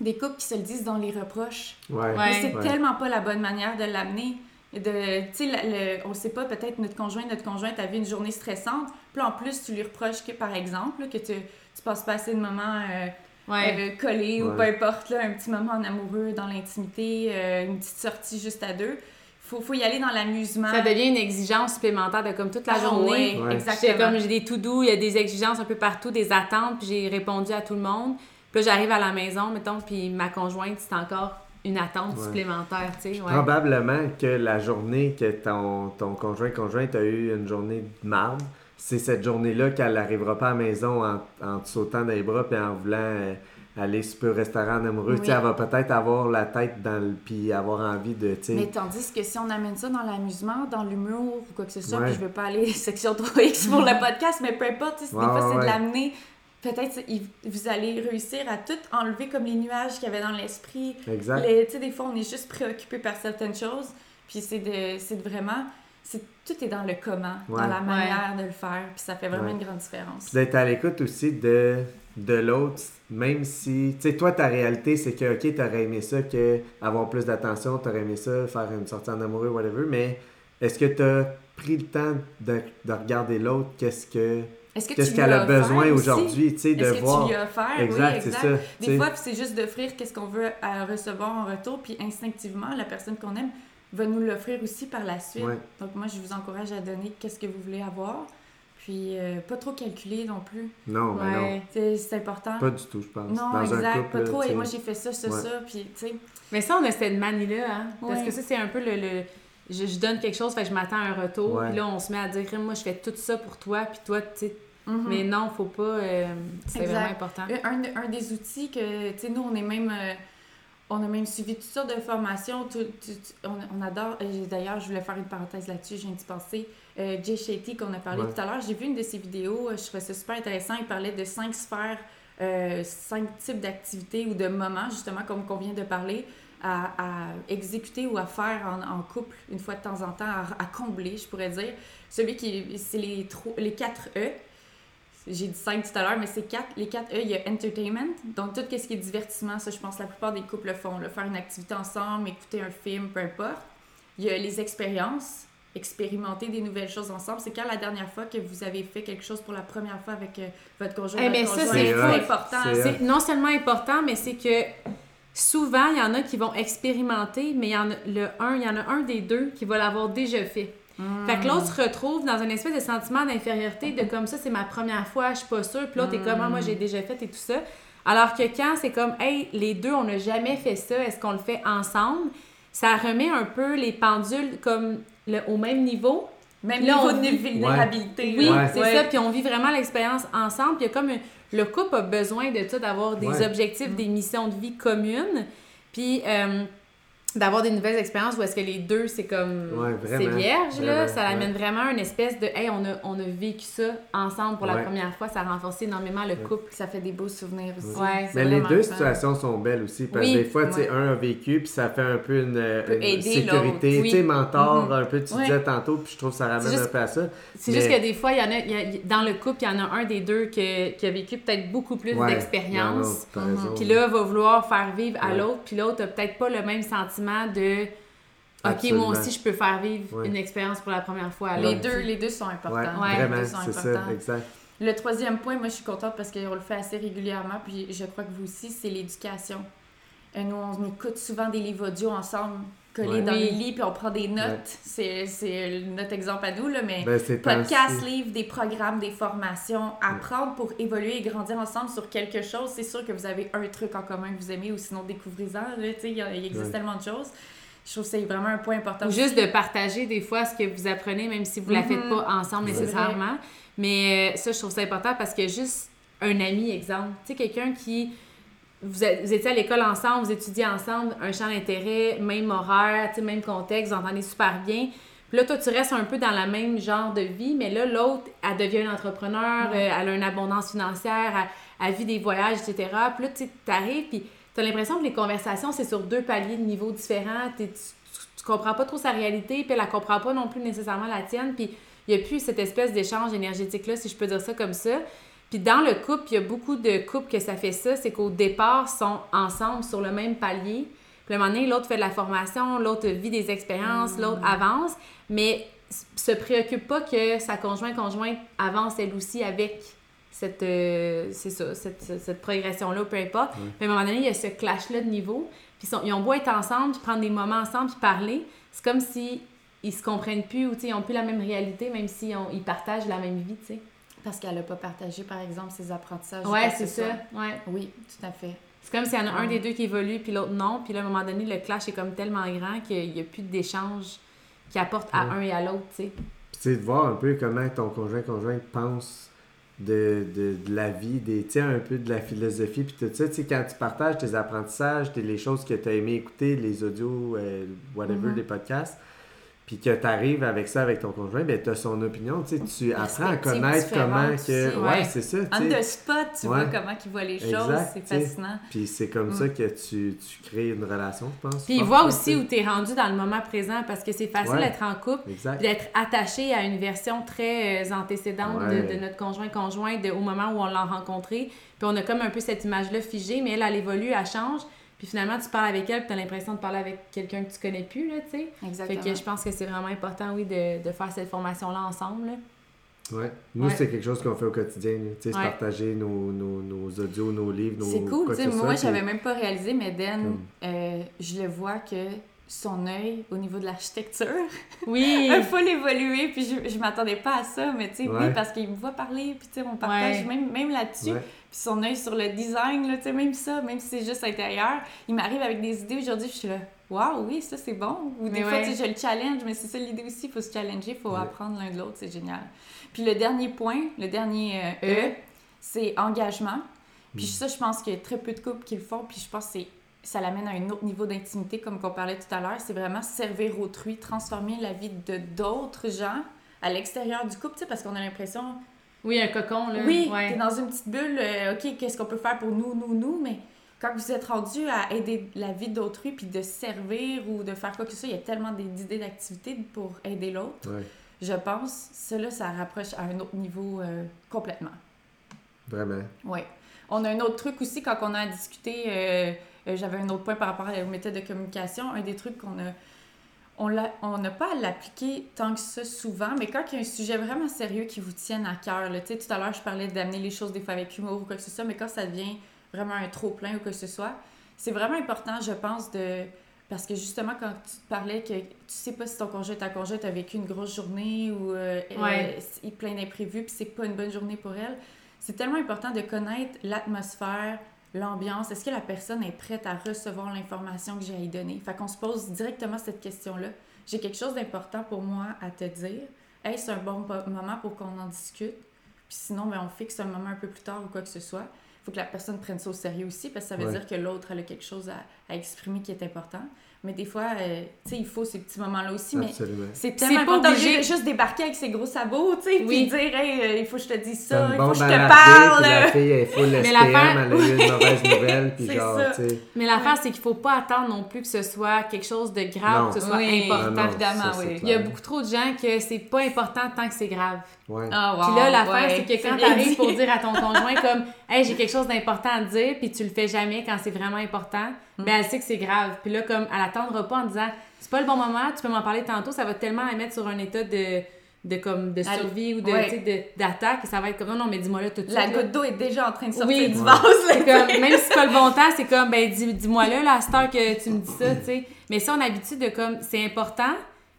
des couples qui se le disent dans les reproches. Ouais. Mais c'est tellement pas la bonne manière de l'amener. De, tu sais, on sait pas, peut-être notre conjoint, notre conjointe a vu une journée stressante, puis en plus, tu lui reproches que, par exemple, que tu, tu passes pas assez de moments... Euh, ouais. coller ou peu importe, là, un petit moment en amoureux, dans l'intimité, euh, une petite sortie juste à deux. Faut, faut y aller dans l'amusement. Ça devient une exigence supplémentaire de comme toute la ah, journée. Exactement. comme j'ai des tout doux, il y a des exigences un peu partout, des attentes, puis j'ai répondu à tout le monde. Puis là, j'arrive à la maison, mettons, puis ma conjointe, c'est encore une attente supplémentaire, tu sais. Probablement que la journée que ton, ton conjoint conjointe a eu une journée de marde, c'est cette journée-là qu'elle n'arrivera pas à la maison en, en te sautant dans les bras et en voulant euh, aller super au restaurant amoureux. Elle va peut-être avoir la tête dans le. puis avoir envie de. Mais tandis que si on amène ça dans l'amusement, dans l'humour ou quoi que ce soit, puis je veux pas aller section 3X pour le podcast, mais peu importe, des fois c'est de l'amener. Peut-être vous allez réussir à tout enlever comme les nuages qu'il y avait dans l'esprit. Exact. des fois, on est juste préoccupé par certaines choses. Puis c'est de, de vraiment c'est tout est dans le comment, Ouais. dans la manière de le faire, puis ça fait vraiment Ouais. une grande différence. Puis d'être à l'écoute aussi de, de l'autre, même si, tu sais, toi, ta réalité, c'est que, OK, t'aurais aimé ça, que avoir plus d'attention, t'aurais aimé ça, faire une sortie en amoureux, whatever, mais est-ce que t'as pris le temps de, de regarder l'autre, qu'est-ce que Est-ce que qu'est-ce tu qu'elle a besoin aujourd'hui, tu sais, de Est-ce que voir? tu lui as offert? Exact, oui, c'est exact. ça. Des tu sais. fois, puis c'est juste d'offrir qu'est-ce qu'on veut à recevoir en retour, puis instinctivement, la personne qu'on aime va nous l'offrir aussi par la suite. Ouais. Donc moi, je vous encourage à donner qu'est-ce que vous voulez avoir, puis euh, pas trop calculer non plus. Non, mais non. Ouais. C'est c'est important. Pas du tout, je pense. non, Dans exact. un couple, pas trop. Et moi, j'ai fait ça, ça, Ouais. ça, puis tu sais. Mais ça, on a cette manie-là, hein? Parce que ça, c'est un peu le. le- je, je donne quelque chose, fait que je m'attends à un retour. Puis là, on se met à dire, moi, je fais tout ça pour toi, puis toi, tu sais. Mhm. Mais non, faut pas. euh, c'est vraiment important. Un, un des outils que, tu sais, nous, on est même. euh, on a même suivi toutes sortes de formations. tout- on, on adore. j'ai- D'ailleurs, je voulais faire une parenthèse là-dessus, je viens d'y penser. Euh, Jay Shetty, qu'on a parlé Ouais. tout à l'heure, j'ai vu une de ses vidéos, euh, je trouvais ça super intéressant. Il parlait de cinq sphères, euh, cinq types d'activités ou de moments, justement, comme qu'on vient de parler, à, à exécuter ou à faire en, en couple une fois de temps en temps, à, à combler, je pourrais dire. Celui qui. C'est les, trois- les quatre E. J'ai dit 5 tout à l'heure, mais c'est quatre. Les 4 E, il y a entertainment. Donc, tout ce qui est divertissement, ça, je pense que la plupart des couples le font. là. Faire une activité ensemble, écouter un film, peu importe. Il y a les expériences, expérimenter des nouvelles choses ensemble. C'est quand la dernière fois que vous avez fait quelque chose pour la première fois avec euh, votre conjoint, Eh votre ben, ça, c'est important. C'est non seulement important, mais c'est que souvent, il y en a qui vont expérimenter, mais il y en a, le un, il y en a un des deux qui va l'avoir déjà fait. Mm. Fait que l'autre se retrouve dans une espèce de sentiment d'infériorité, de comme ça, c'est ma première fois, je suis pas sûre, puis l'autre est comme, Ah, moi j'ai déjà fait et tout ça. Alors que quand c'est comme, hey, les deux, on n'a jamais fait ça, est-ce qu'on le fait ensemble? Ça remet un peu les pendules comme le- au même niveau. Même Là, niveau on de vit- vulnérabilité. Oui. Ouais. c'est Ouais. ça, puis on vit vraiment l'expérience ensemble. Puis il y a comme un- le couple a besoin de ça, d'avoir des Ouais. objectifs, des missions de vie communes, puis euh, d'avoir des nouvelles expériences où est-ce que les deux, c'est comme, Ouais, c'est vraiment, vierge, là. vraiment, Ça amène ouais. vraiment une espèce de, hey, on a, on a vécu ça ensemble pour la Ouais. première fois, ça a renforcé énormément le couple. Ça fait des beaux souvenirs aussi. Mais les deux fun. situations sont belles aussi, parce Oui, que des fois, tu sais, un a vécu, puis ça fait un peu une, sécurité, l'autre, tu sais, oui. mentor, Mhm. un peu, tu disais tantôt, puis je trouve que ça ramène juste- un peu à ça. C'est Mais- juste que des fois, il y en a, y a- dans le couple, il y en a un des deux que- qui a vécu peut-être beaucoup plus d'expérience. Puis là, va vouloir faire vivre à l'autre, puis l'autre a peut-être pas le même sentiment de OK, Absolument. moi aussi, je peux faire vivre Ouais. une expérience pour la première fois Les deux, les deux sont importants. Ouais, Ouais. Les vraiment, deux sont c'est ça, importants. exact. Le troisième point, moi, je suis contente parce qu'on le fait assez régulièrement, puis je crois que vous aussi, c'est l'éducation. Euh, nous, on écoute souvent des livres audio ensemble, collés Ouais. dans Oui. les lits, puis on prend des notes. Ouais. C'est, c'est notre exemple à nous, là, mais Ben, podcast, livres, des programmes, des formations, apprendre pour évoluer et grandir ensemble sur quelque chose. C'est sûr que vous avez un truc en commun que vous aimez, ou sinon découvrez-en. là, tu sais, Il il existe Ouais. tellement de choses. Je trouve que c'est vraiment un point important. Ou juste de partager des fois ce que vous apprenez, même si vous ne la faites Mhm. pas ensemble nécessairement. Mais euh, ça, je trouve ça important parce que juste un ami, exemple, tu sais, quelqu'un qui. Vous, êtes- vous étiez à l'école ensemble, vous étudiez ensemble, un champ d'intérêt, même horaire, tu même contexte, vous entendez super bien. Puis là, toi, tu restes un peu dans le même genre de vie, mais là, l'autre, elle devient une entrepreneur, Ouais. euh, elle a une abondance financière, elle, elle vit des voyages, etc. Puis là, tu sais, t'arrives, puis t'as l'impression que les conversations, c'est sur deux paliers de niveaux différents. Tu, tu, tu comprends pas trop sa réalité, puis elle, elle comprend pas non plus nécessairement la tienne, puis il n'y a plus cette espèce d'échange énergétique-là, si je peux dire ça comme ça. Puis dans le couple, il y a beaucoup de couples que ça fait ça, c'est qu'au départ, ils sont ensemble sur le même palier. Puis à un moment donné, l'autre fait de la formation, l'autre vit des expériences, l'autre avance, mais se préoccupe pas que sa conjoint-conjointe avance elle aussi avec cette, euh, c'est ça, cette, progression-là, peu importe. Mais à un moment donné, il y a ce clash-là de niveau. Puis ils, ont beau être ensemble, puis prendre des moments ensemble, puis parler, c'est comme si ils se comprennent plus ou ils ont plus la même réalité, même s'ils ils partagent la même vie, tu sais. Parce qu'elle n'a pas partagé, par exemple, ses apprentissages. ou Ouais, c'est ce ça. Ouais. Oui, tout à fait. C'est comme s'il y en a un des deux qui évolue, puis l'autre non. Puis là, à un moment donné, le clash est comme tellement grand qu'il n'y a plus d'échange qui apporte à Ouais. un et à l'autre, tu sais. Puis tu sais, de voir un peu comment ton conjoint-conjointe pense de, de, de la vie, des, tu sais, un peu de la philosophie, puis tout ça. Tu sais, quand tu partages tes apprentissages, tes, les choses que tu as aimé écouter, les audios, euh, whatever, Mhm. les podcasts, puis que tu arrives avec ça avec ton conjoint, ben tu as son opinion, tu sais, tu apprends à connaître comment que ouais, ouais. c'est ça, On tu the sais. spot, tu Ouais. vois comment il voit les choses, c'est fascinant. Puis c'est comme Mm. ça que tu, tu crées une relation, je pense. Puis il voit là, aussi où tu es rendu dans le moment présent parce que c'est facile d'être en couple d'être attaché à une version très euh, antécédente de- notre conjoint-conjoint de- au moment où on l'a rencontré. Puis on a comme un peu cette image-là figée, mais elle, elle évolue, elle change. Puis finalement, tu parles avec elle, puis tu as l'impression de parler avec quelqu'un que tu connais plus, là, tu sais. Fait Exactement. que je pense que c'est vraiment important, oui, de, de faire cette formation-là ensemble. là. Ouais. Nous, Ouais. c'est quelque chose qu'on fait au quotidien, tu sais, Ouais. partager nos, nos, nos audios, nos livres, nos. C'est cool, quoi que Moi, j'avais puis- même pas réalisé, mais Dan, Comme- euh, je le vois que son œil au niveau de l'architecture Oui! a full évolué, puis je, je m'attendais pas à ça, mais tu sais, oui, parce qu'il me voit parler, puis tu sais, on partage Ouais. même, même là-dessus. Ouais. Puis son œil sur le design, là, tu sais, même ça, même si c'est juste intérieur, il m'arrive avec des idées aujourd'hui, je suis là, waouh, oui, ça c'est bon. Ou des Mais fois, ouais. tu sais, je le challenge, mais c'est ça l'idée aussi, il faut se challenger, il faut Ouais. apprendre l'un de l'autre, c'est génial. Puis le dernier point, le dernier euh, E. E, c'est engagement. Puis Mm. ça, je pense qu'il y a très peu de couples qui le font, puis je pense que c'est ça l'amène à un autre niveau d'intimité, comme qu'on parlait tout à l'heure. C'est vraiment servir autrui, transformer la vie de d'autres gens à l'extérieur du couple, tu sais, parce qu'on a l'impression, Oui, un cocon, là. oui, ouais. t'es dans une petite bulle, euh, OK, qu'est-ce qu'on peut faire pour nous, nous, nous, mais quand vous êtes rendu à aider la vie d'autrui, puis de servir ou de faire quoi que ce soit, il y a tellement des- d'idées d'activités pour aider l'autre. Ouais, Je pense, cela, ça rapproche à un autre niveau euh, complètement. vraiment. Oui. On a un autre truc aussi, quand on a discuté, euh, euh, j'avais un autre point par rapport aux méthodes de communication. Un des trucs qu'on a. On n'a pas à l'appliquer tant que ça souvent, mais quand il y a un sujet vraiment sérieux qui vous tienne à cœur, là, tu sais, tout à l'heure, je parlais d'amener les choses des fois avec humour ou quoi que ce soit, mais quand ça devient vraiment un trop-plein ou quoi que ce soit, c'est vraiment important, je pense, de. Parce que justement, quand tu te parlais que tu sais pas si ton conjoint, ta conjointe a vécu une grosse journée ou euh, Ouais. euh, plein d'imprévus, puis c'est pas une bonne journée pour elle, c'est tellement important de connaître l'atmosphère, l'ambiance. Est-ce que la personne est prête à recevoir l'information que j'ai à y donner? Fait qu'on se pose directement cette question-là. J'ai quelque chose d'important pour moi à te dire. Est-ce un bon moment pour qu'on en discute? Puis sinon, ben, on fixe un moment un peu plus tard ou quoi que ce soit. Il faut que la personne prenne ça au sérieux aussi parce que ça veut Ouais. dire que l'autre a quelque chose à, à exprimer qui est important. Mais des fois, euh, tu sais, il faut ces petits moments-là aussi. Mais Absolument. c'est C'est tellement pas important de obligé. juste débarquer avec ses gros sabots, tu sais, Oui. puis dire, hey, euh, il faut que je te dise ça, il faut que je te parle. puis la fille elle est full SPM, l'affaire- elle a eu une mauvaise nouvelle, puis C'est genre, ça. tu sais. Mais l'affaire, c'est qu'il faut pas attendre non plus que ce soit quelque chose de grave, Non. que ce soit Oui. important. Non, non, évidemment, ça, oui. Il y a beaucoup trop de gens que c'est pas important tant que c'est grave. Ouais. Ah, wow, Puis là, l'affaire, ouais, c'est que quand t'arrives pour dire à ton conjoint comme Hey, j'ai quelque chose d'important à dire, puis tu le fais jamais quand c'est vraiment important, Mm. ben elle sait que c'est grave. Puis là, comme elle attendra pas en disant C'est pas le bon moment, tu peux m'en parler tantôt, ça va tellement la mettre sur un état de, de, comme, de survie ou de, ouais. d'attaque, ça va être comme Non, non, mais dis-moi là tout de suite. La goutte d'eau est déjà en train de sortir Oui. du Ouais. vase. là. Comme, même si c'est pas le bon temps, c'est comme, ben, dis, dis-moi là, là, cette heure que tu me dis ça, tu sais. Mais ça, on a l'habitude de comme, c'est important,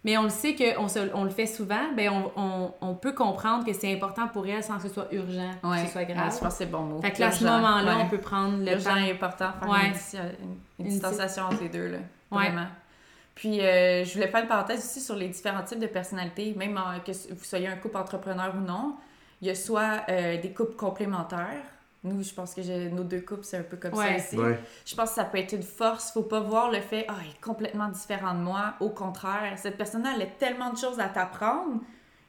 mais on le sait qu'on on le fait souvent, ben, on, on, on peut comprendre que c'est important pour elle sans que ce soit urgent, Ouais. que ce soit Ah, grave. je pense que c'est bon mot. fait que là, à ce moment-là, ouais. on peut prendre le Urgent temps. et important, faire Ouais. une, une- une distanciation entre les deux, là. Ouais. Vraiment. Puis, euh, je voulais faire une parenthèse aussi sur les différents types de personnalités, même en- que vous soyez un couple entrepreneur ou non. Il y a soit euh, des couples complémentaires. Nous, je pense que nos deux couples, c'est un peu comme Ouais. ça aussi. Ouais. Je pense que ça peut être une force. Faut pas voir le fait, ah, il est complètement différent de moi. Au contraire, cette personne-là, elle a tellement de choses à t'apprendre,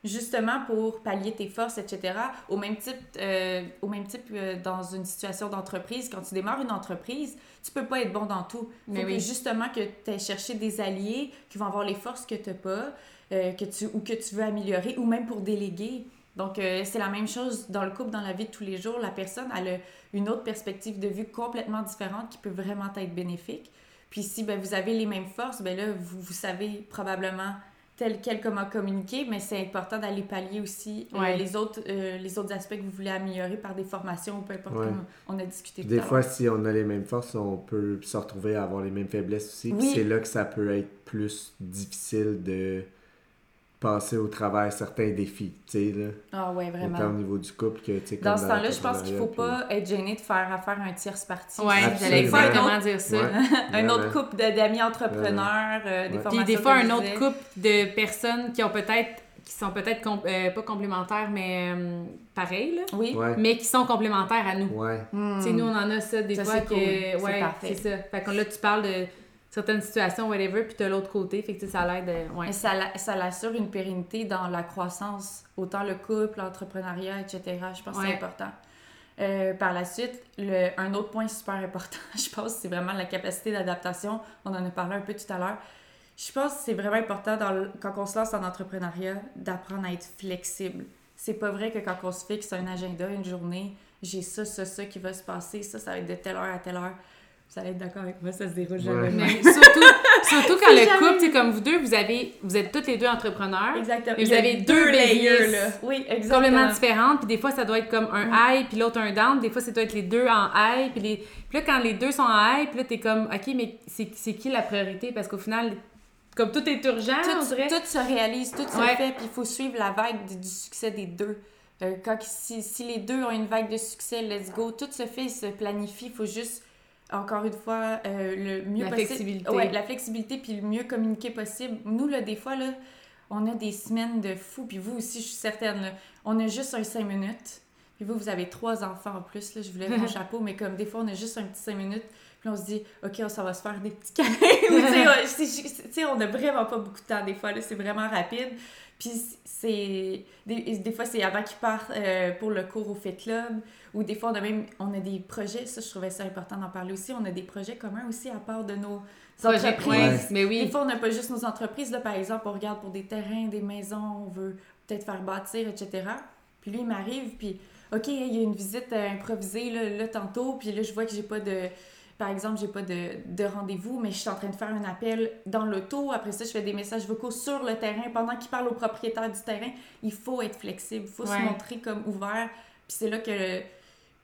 justement pour pallier tes forces, etc. Au même type, euh, au même type euh, dans une situation d'entreprise, quand tu démarres une entreprise, tu peux pas être bon dans tout. Faut Mais que oui. justement que tu aies cherché des alliés qui vont avoir les forces que tu n'as pas, euh, que tu, ou que tu veux améliorer, ou même pour déléguer. Donc, euh, c'est la même chose dans le couple, dans la vie de tous les jours. La personne, elle a une autre perspective de vue complètement différente qui peut vraiment être bénéfique. Puis si ben, vous avez les mêmes forces, ben là, vous, vous savez probablement tel quel comment communiquer, mais c'est important d'aller pallier aussi euh, Ouais. les, autres, euh, les autres aspects que vous voulez améliorer par des formations ou peu importe Ouais. on a discuté tout des à fois, si on a les mêmes forces, on peut se retrouver à avoir les mêmes faiblesses aussi. Oui. c'est là que ça peut être plus difficile de passer au travers certains défis, tu sais, là. Ah ouais, vraiment. Autant au niveau du couple que, tu sais, Dans ce temps-là, je pense qu'il faut l'entrepreneuriat, pas être gêné de faire affaire à un tierce parti. Ouais, j'allais exactement autre, dire ça? Ouais, un autre couple de- d'amis entrepreneurs, euh, des Ouais. formations. Puis des fois, un autre couple de personnes qui ont peut-être, qui sont peut-être com- euh, pas complémentaires, mais euh, pareilles, là, Oui. Ouais, mais qui sont complémentaires à nous. ouais. Tu sais, nous, on en a ça des Ça, fois c'est que. cool. C'est Ouais, parfait. c'est ça. Fait que là, tu parles de certaines situations, whatever, puis t'as l'autre côté. Fait que ça l'aide. ouais. Ça, ça l'assure une pérennité dans la croissance, autant le couple, l'entrepreneuriat, etc. Je pense que c'est important. Euh, par la suite, le, un autre point super important, je pense, c'est vraiment la capacité d'adaptation. On en a parlé un peu tout à l'heure. Je pense que c'est vraiment important dans le- quand on se lance en entrepreneuriat d'apprendre à être flexible. C'est pas vrai que quand on se fixe un agenda, une journée, j'ai ça, ça, ça qui va se passer, ça, ça va être de telle heure à telle heure. Vous allez être d'accord avec moi, ça se déroule jamais. Ouais. Mais surtout, surtout quand le couple, c'est comme vous deux, vous avez, vous êtes toutes les deux entrepreneurs. Exactement. Mais vous Il avez deux layers, là. Oui, exactement. complètement différentes, puis des fois ça doit être comme un Mm. high puis l'autre un down, des fois ça doit être les deux en high, puis les puis là quand les deux sont en high, puis là t'es comme OK, mais c'est c'est qui la priorité? Parce qu'au final comme tout est urgent, on tout, dirait. tout se réalise, tout se Ouais. fait, puis il faut suivre la vague du, du succès des deux. Euh, quand, si, si les deux ont une vague de succès, let's go, tout se fait, se planifie, il faut juste, encore une fois, euh, le mieux La possible. flexibilité. Ouais, la flexibilité, puis le mieux communiquer possible. Nous, là, des fois, là, on a des semaines de fou, puis vous aussi, je suis certaine, là, on a juste un 5 minutes. Puis vous, vous avez trois enfants en plus, là, je vous lève mon chapeau, mais comme des fois, on a juste un petit 5 minutes, puis on se dit, OK, ça va se faire des petits câlins. Tu sais, on a vraiment pas beaucoup de temps, des fois, là, c'est vraiment rapide. Puis c'est... Des, des fois, c'est avant qu'ils partent euh, pour le cours au Fit Club, ou des fois, on a même... On a des projets, ça, je trouvais ça important d'en parler aussi, on a des projets communs aussi à part de nos entreprises. ouais, mais Des oui. fois, on n'a pas juste nos entreprises. Là, par exemple, on regarde pour des terrains, des maisons, on veut peut-être faire bâtir, etc. Puis lui, il m'arrive, puis OK, il y a une visite euh, improvisée là, là, tantôt, puis là, je vois que j'ai pas de... Par exemple, j'ai pas de, de rendez-vous, mais je suis en train de faire un appel dans l'auto. Après ça, je fais des messages vocaux sur le terrain. Pendant qu'il parle au propriétaire du terrain, il faut être flexible, il faut Ouais. se montrer comme ouvert. Puis c'est là que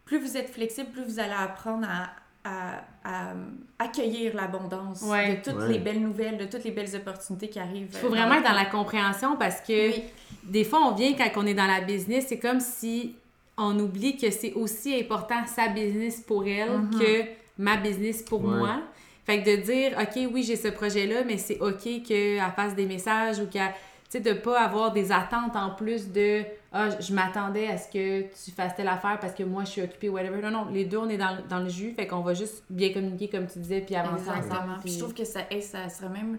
plus vous êtes flexible, plus vous allez apprendre à, à- à accueillir l'abondance Ouais. de toutes Ouais. les belles nouvelles, de toutes les belles opportunités qui arrivent. Il faut vraiment être dans la compréhension parce que Oui. des fois, on vient quand on est dans la business, c'est comme si on oublie que c'est aussi important sa business pour elle Mhm. que ma business pour Ouais. moi. Fait que de dire, OK, oui, j'ai ce projet-là, mais c'est OK qu'elle fasse des messages ou qu'elle. Tu sais, de pas avoir des attentes en plus de Ah, je m'attendais à ce que tu fasses telle affaire parce que moi, je suis occupée, whatever. Non, non, les deux, on est dans, dans le jus, fait qu'on va juste bien communiquer, comme tu disais, puis avancer Exactement. ensemble. Puis puis- je trouve que ça, hey, ça serait même,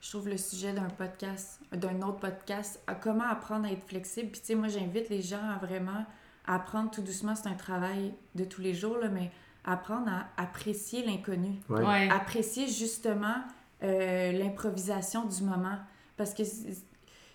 je trouve, le sujet d'un podcast, d'un autre podcast, à comment apprendre à être flexible. Puis tu sais, moi, j'invite les gens à vraiment apprendre tout doucement. C'est un travail de tous les jours, là, mais apprendre à apprécier l'inconnu. Ouais. Ouais. apprécier justement euh, l'improvisation du moment. Parce que, tu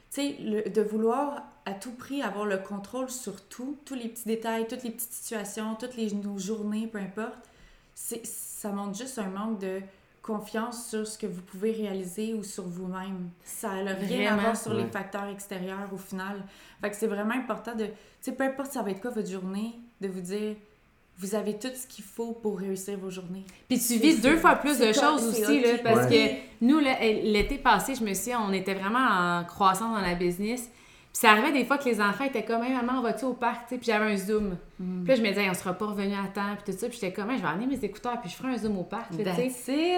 sais, de vouloir à tout prix avoir le contrôle sur tout, tous les petits détails, toutes les petites situations, toutes les, nos journées, peu importe, c'est, ça montre juste un manque de confiance sur ce que vous pouvez réaliser ou sur vous-même. Ça n'a rien à voir sur les facteurs extérieurs au final. Fait que c'est vraiment important de, tu sais, peu importe ça va être quoi votre journée, de vous dire, vous avez tout ce qu'il faut pour réussir vos journées. Puis tu vises deux fois plus de choses aussi, là, parce Ouais. que nous, là, l'été passé, je me suis on était vraiment en croissance dans la business. Puis ça arrivait des fois que les enfants étaient comme, hey, maman, on va-tu au parc, tu sais, puis j'avais un zoom. Mm. Puis là, je me disais, Hey, on sera pas revenu à temps, puis tout ça, puis j'étais comme, Hey, je vais amener mes écouteurs, puis je ferai un zoom au parc, là.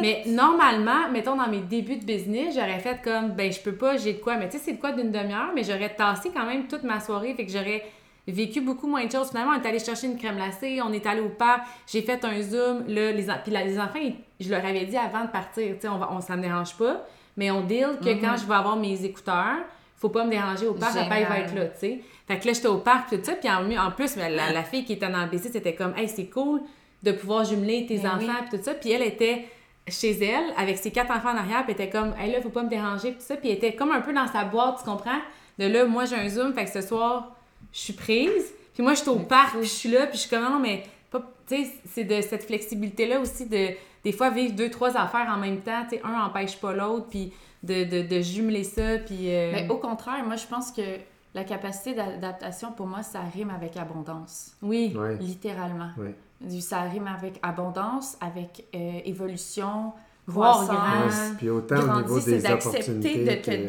Mais normalement, mettons dans mes débuts de business, j'aurais fait comme, ben je peux pas, j'ai de quoi, mais tu sais, c'est de quoi d'une demi-heure, mais j'aurais tassé quand même toute ma soirée, fait que j'aurais vécu beaucoup moins de choses. Finalement, on est allé chercher une crème glacée, on est allé au parc, j'ai fait un zoom, là, les, puis là, les enfants, ils- je leur avais dit avant de partir, tu sais, on, va, on ça me dérange pas, mais on deal que Mhm. quand je vais avoir mes écouteurs, faut pas me déranger au parc, papa, il va être là, tu sais. Fait que là, j'étais au parc, tout ça, puis en, en plus, la, la fille qui était dans le BC, c'était comme, hey, c'est cool de pouvoir jumeler tes Ben enfants, oui. puis tout ça. Puis elle était chez elle, avec ses quatre enfants en arrière, puis elle était comme, hey, là, faut pas me déranger, puis tout ça. Puis elle était comme un peu dans sa boîte, tu comprends? De là, moi, j'ai un Zoom, fait que ce soir, je suis prise. Puis moi, je suis au parc, puis je suis là, puis je suis comme, non, mais, pas- tu sais, c'est de cette flexibilité-là aussi de, des fois, vivre deux, trois affaires en même temps, tu sais, un empêche pas l'autre, puis de, de, de jumeler ça, puis... euh, Mais au contraire, moi, je pense que la capacité d'adaptation, pour moi, ça rime avec abondance. Oui. Ouais. Littéralement. Ouais. Ça rime avec abondance, avec euh, évolution, Voir croissance. grand. Ouais, Puis autant au niveau d'accepter de te que- ouais.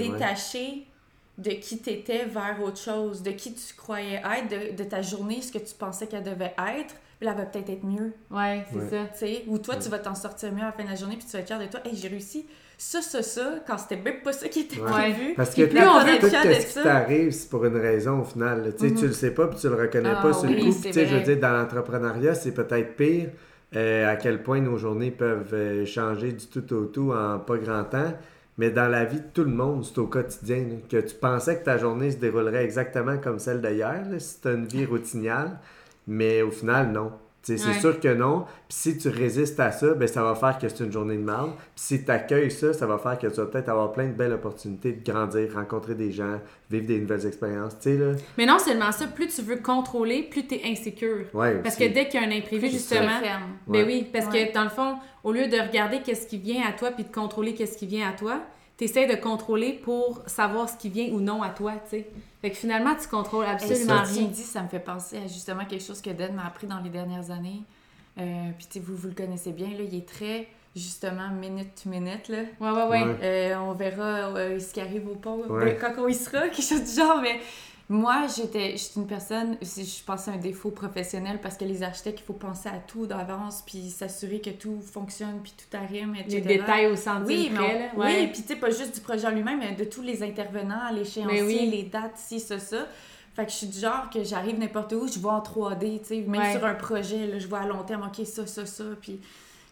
De qui tu étais vers autre chose, de qui tu croyais être, de, de ta journée, ce que tu pensais qu'elle devait être. Là, elle va peut-être être mieux. Ouais, c'est Ouais. ça. tu sais, ou toi, Ouais. tu vas t'en sortir mieux à la fin de la journée, puis tu vas être fier de toi. Hey, j'ai réussi ça, ça, ça, quand c'était même pas ça qui était Ouais. prévu. Parce que Puis plus on est tout fier ce de qui ça. t'arrive, c'est pour une raison au final. Tu sais, Mhm. Tu le sais pas puis tu le reconnais Ah pas sur le coup. Puis, Je veux dire, dans l'entrepreneuriat, c'est peut-être pire. euh, à quel point nos journées peuvent euh, changer du tout au tout en pas grand temps. Mais dans la vie de tout le monde, c'est au quotidien. que tu pensais que ta journée se déroulerait exactement comme celle d'hier, si tu as une vie routiniale. Mais au final, non. C'est sûr que non. Puis si tu résistes à ça, ben, ça va faire que c'est une journée de mal. Puis si tu accueilles ça, ça va faire que tu vas peut-être avoir plein de belles opportunités de grandir, rencontrer des gens, vivre des nouvelles expériences. Tu sais, là. Mais non seulement ça, plus tu veux contrôler, plus tu es insécure. Ouais, Parce que dès qu'il y a un imprévu, justement. Ben Ouais. oui, parce Ouais. que dans le fond, au lieu de regarder qu'est-ce qui vient à toi puis de contrôler qu'est-ce qui vient à toi, tu essaies de contrôler pour savoir ce qui vient ou non à toi, tu sais. Fait que finalement, tu contrôles absolument ça, tu rien. me dis, ça me fait penser à justement quelque chose que Dan m'a appris dans les dernières années. Euh, puis tu sais, vous, vous le connaissez bien, là, il est très, justement, minute to minute, là. Ouais, ouais, ouais. Ouais. Euh, on verra euh, ce qui arrive au pont Ouais. quand on y sera, quelque chose du genre. Mais moi, j'étais une personne, je pense à un défaut professionnel parce que les architectes, il faut penser à tout d'avance, puis s'assurer que tout fonctionne, puis tout arrive, etc. Les détails au centime Oui, mais près, on- là. Ouais. oui, puis tu sais, pas juste du projet en lui-même, mais de tous les intervenants, l'échéancier, oui. les dates, ci, ça, ça. Fait que je suis du genre que j'arrive n'importe où, je vois en 3D, tu sais, même Ouais. sur un projet, là, je vois à long terme, OK, ça, ça, ça, puis...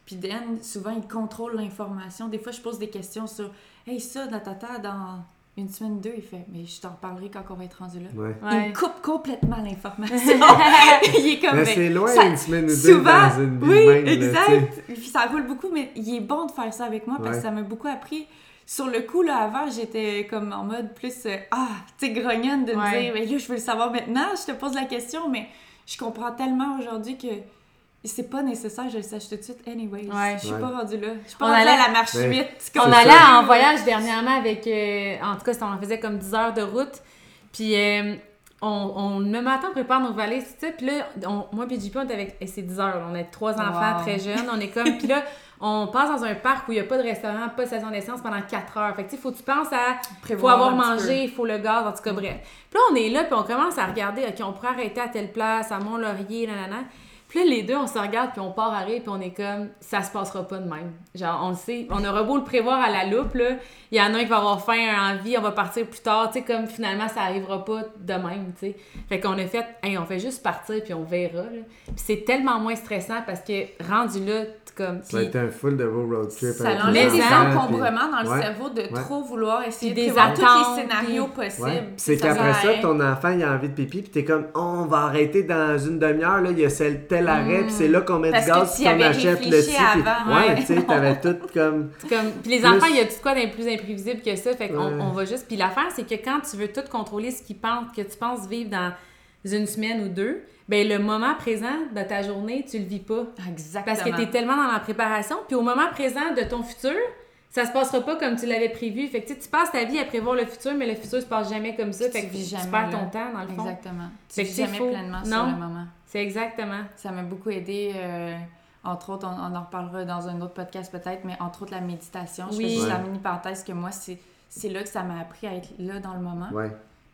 Puis Dan, souvent, il contrôle l'information. Des fois, je pose des questions sur « Hey, ça, dans tata, dans une semaine, deux, il fait « Mais je t'en reparlerai quand on va être rendu là. Ouais. Il me coupe complètement l'information. il est comme... Mais ben, c'est loin ça- une semaine ou deux Souvent, dans une vie oui, même. là, exact. Puis ça roule beaucoup, mais il est bon de faire ça avec moi parce Ouais. que ça m'a beaucoup appris. Sur le coup, là, avant, j'étais comme en mode plus, euh, ah, tu sais, grognonne de me dire, mais là, je veux le savoir maintenant, je te pose la question, mais je comprends tellement aujourd'hui que c'est pas nécessaire, je le sache tout de suite, anyways. Ouais. Je suis Ouais. pas rendue là. Je suis On rendue allait- à la marche Ouais. Schmitt. C'est On ça. allait en voyage dernièrement avec. euh, en tout cas, on faisait comme 10 heures de route. Puis euh, on, on, le matin, on prépare nos valises, tu sais. Puis là, on- moi et JP, on est avec. et C'est 10 heures. On a trois enfants Wow. très jeunes. On est comme. Puis là, on passe dans un parc où il n'y a pas de restaurant, pas de station d'essence pendant 4 heures. Fait que tu sais, faut que tu penses à. faut avoir mangé, il faut le gaz, en tout cas, bref. Puis là, on est là, puis on commence à regarder, OK, on pourrait arrêter à telle place, à Mont-Laurier, nanana. Puis là, les deux, on se regarde, puis on part à rire, puis on est comme, ça se passera pas de même. Genre, on le sait, on aura beau le prévoir à la loupe, là, il y en a un qui va avoir faim, un envie, on va partir plus tard, tu sais, comme finalement, ça arrivera pas de même, tu sais. Fait qu'on a fait, hey, on fait juste partir, puis on verra, là. Puis c'est tellement moins stressant parce que rendu là, comme. Ça a été un full de beau road trip. Ça avec les enlève des encombrements dans le Ouais. cerveau de Ouais. trop vouloir essayer Puis de des prévoir tous attentes, les scénarios puis- possibles. Ouais. Puis C'est qu'après ça, ton enfant, il a envie de pipi, puis t'es comme, oh, on va arrêter dans une demi-heure, là, il y a celle, tel arrêt, puis c'est là qu'on met Parce du gaz, puis qu'on achète le puis- avant, Ouais, ouais. tu sais, t'avais tout comme. Comme, puis les Plus- enfants, il y a tout quoi d'un plus imprévisible que ça. Fait qu'on Ouais. on va juste. Puis l'affaire, c'est que quand tu veux tout contrôler ce qu'ils pensent, que tu penses vivre dans une semaine ou deux, ben le moment présent de ta journée, tu le vis pas. Exactement. Parce que tu es tellement dans la préparation. Puis au moment présent de ton futur, ça se passera pas comme tu l'avais prévu. Fait que tu passes ta vie à prévoir le futur, mais le futur se passe jamais comme ça. Tu Fait que vis tu jamais, perds là. ton temps, dans le fond. Exactement. Tu Fait que vis c'est jamais faux. pleinement sur Non. le moment. C'est exactement. Ça m'a beaucoup aidé. euh, entre autres, on, on en reparlera dans un autre podcast peut-être, mais entre autres la méditation. Je Oui. fais juste la Ouais. mini parenthèse que moi, c'est c'est là que ça m'a appris à être là dans le moment. Ouais.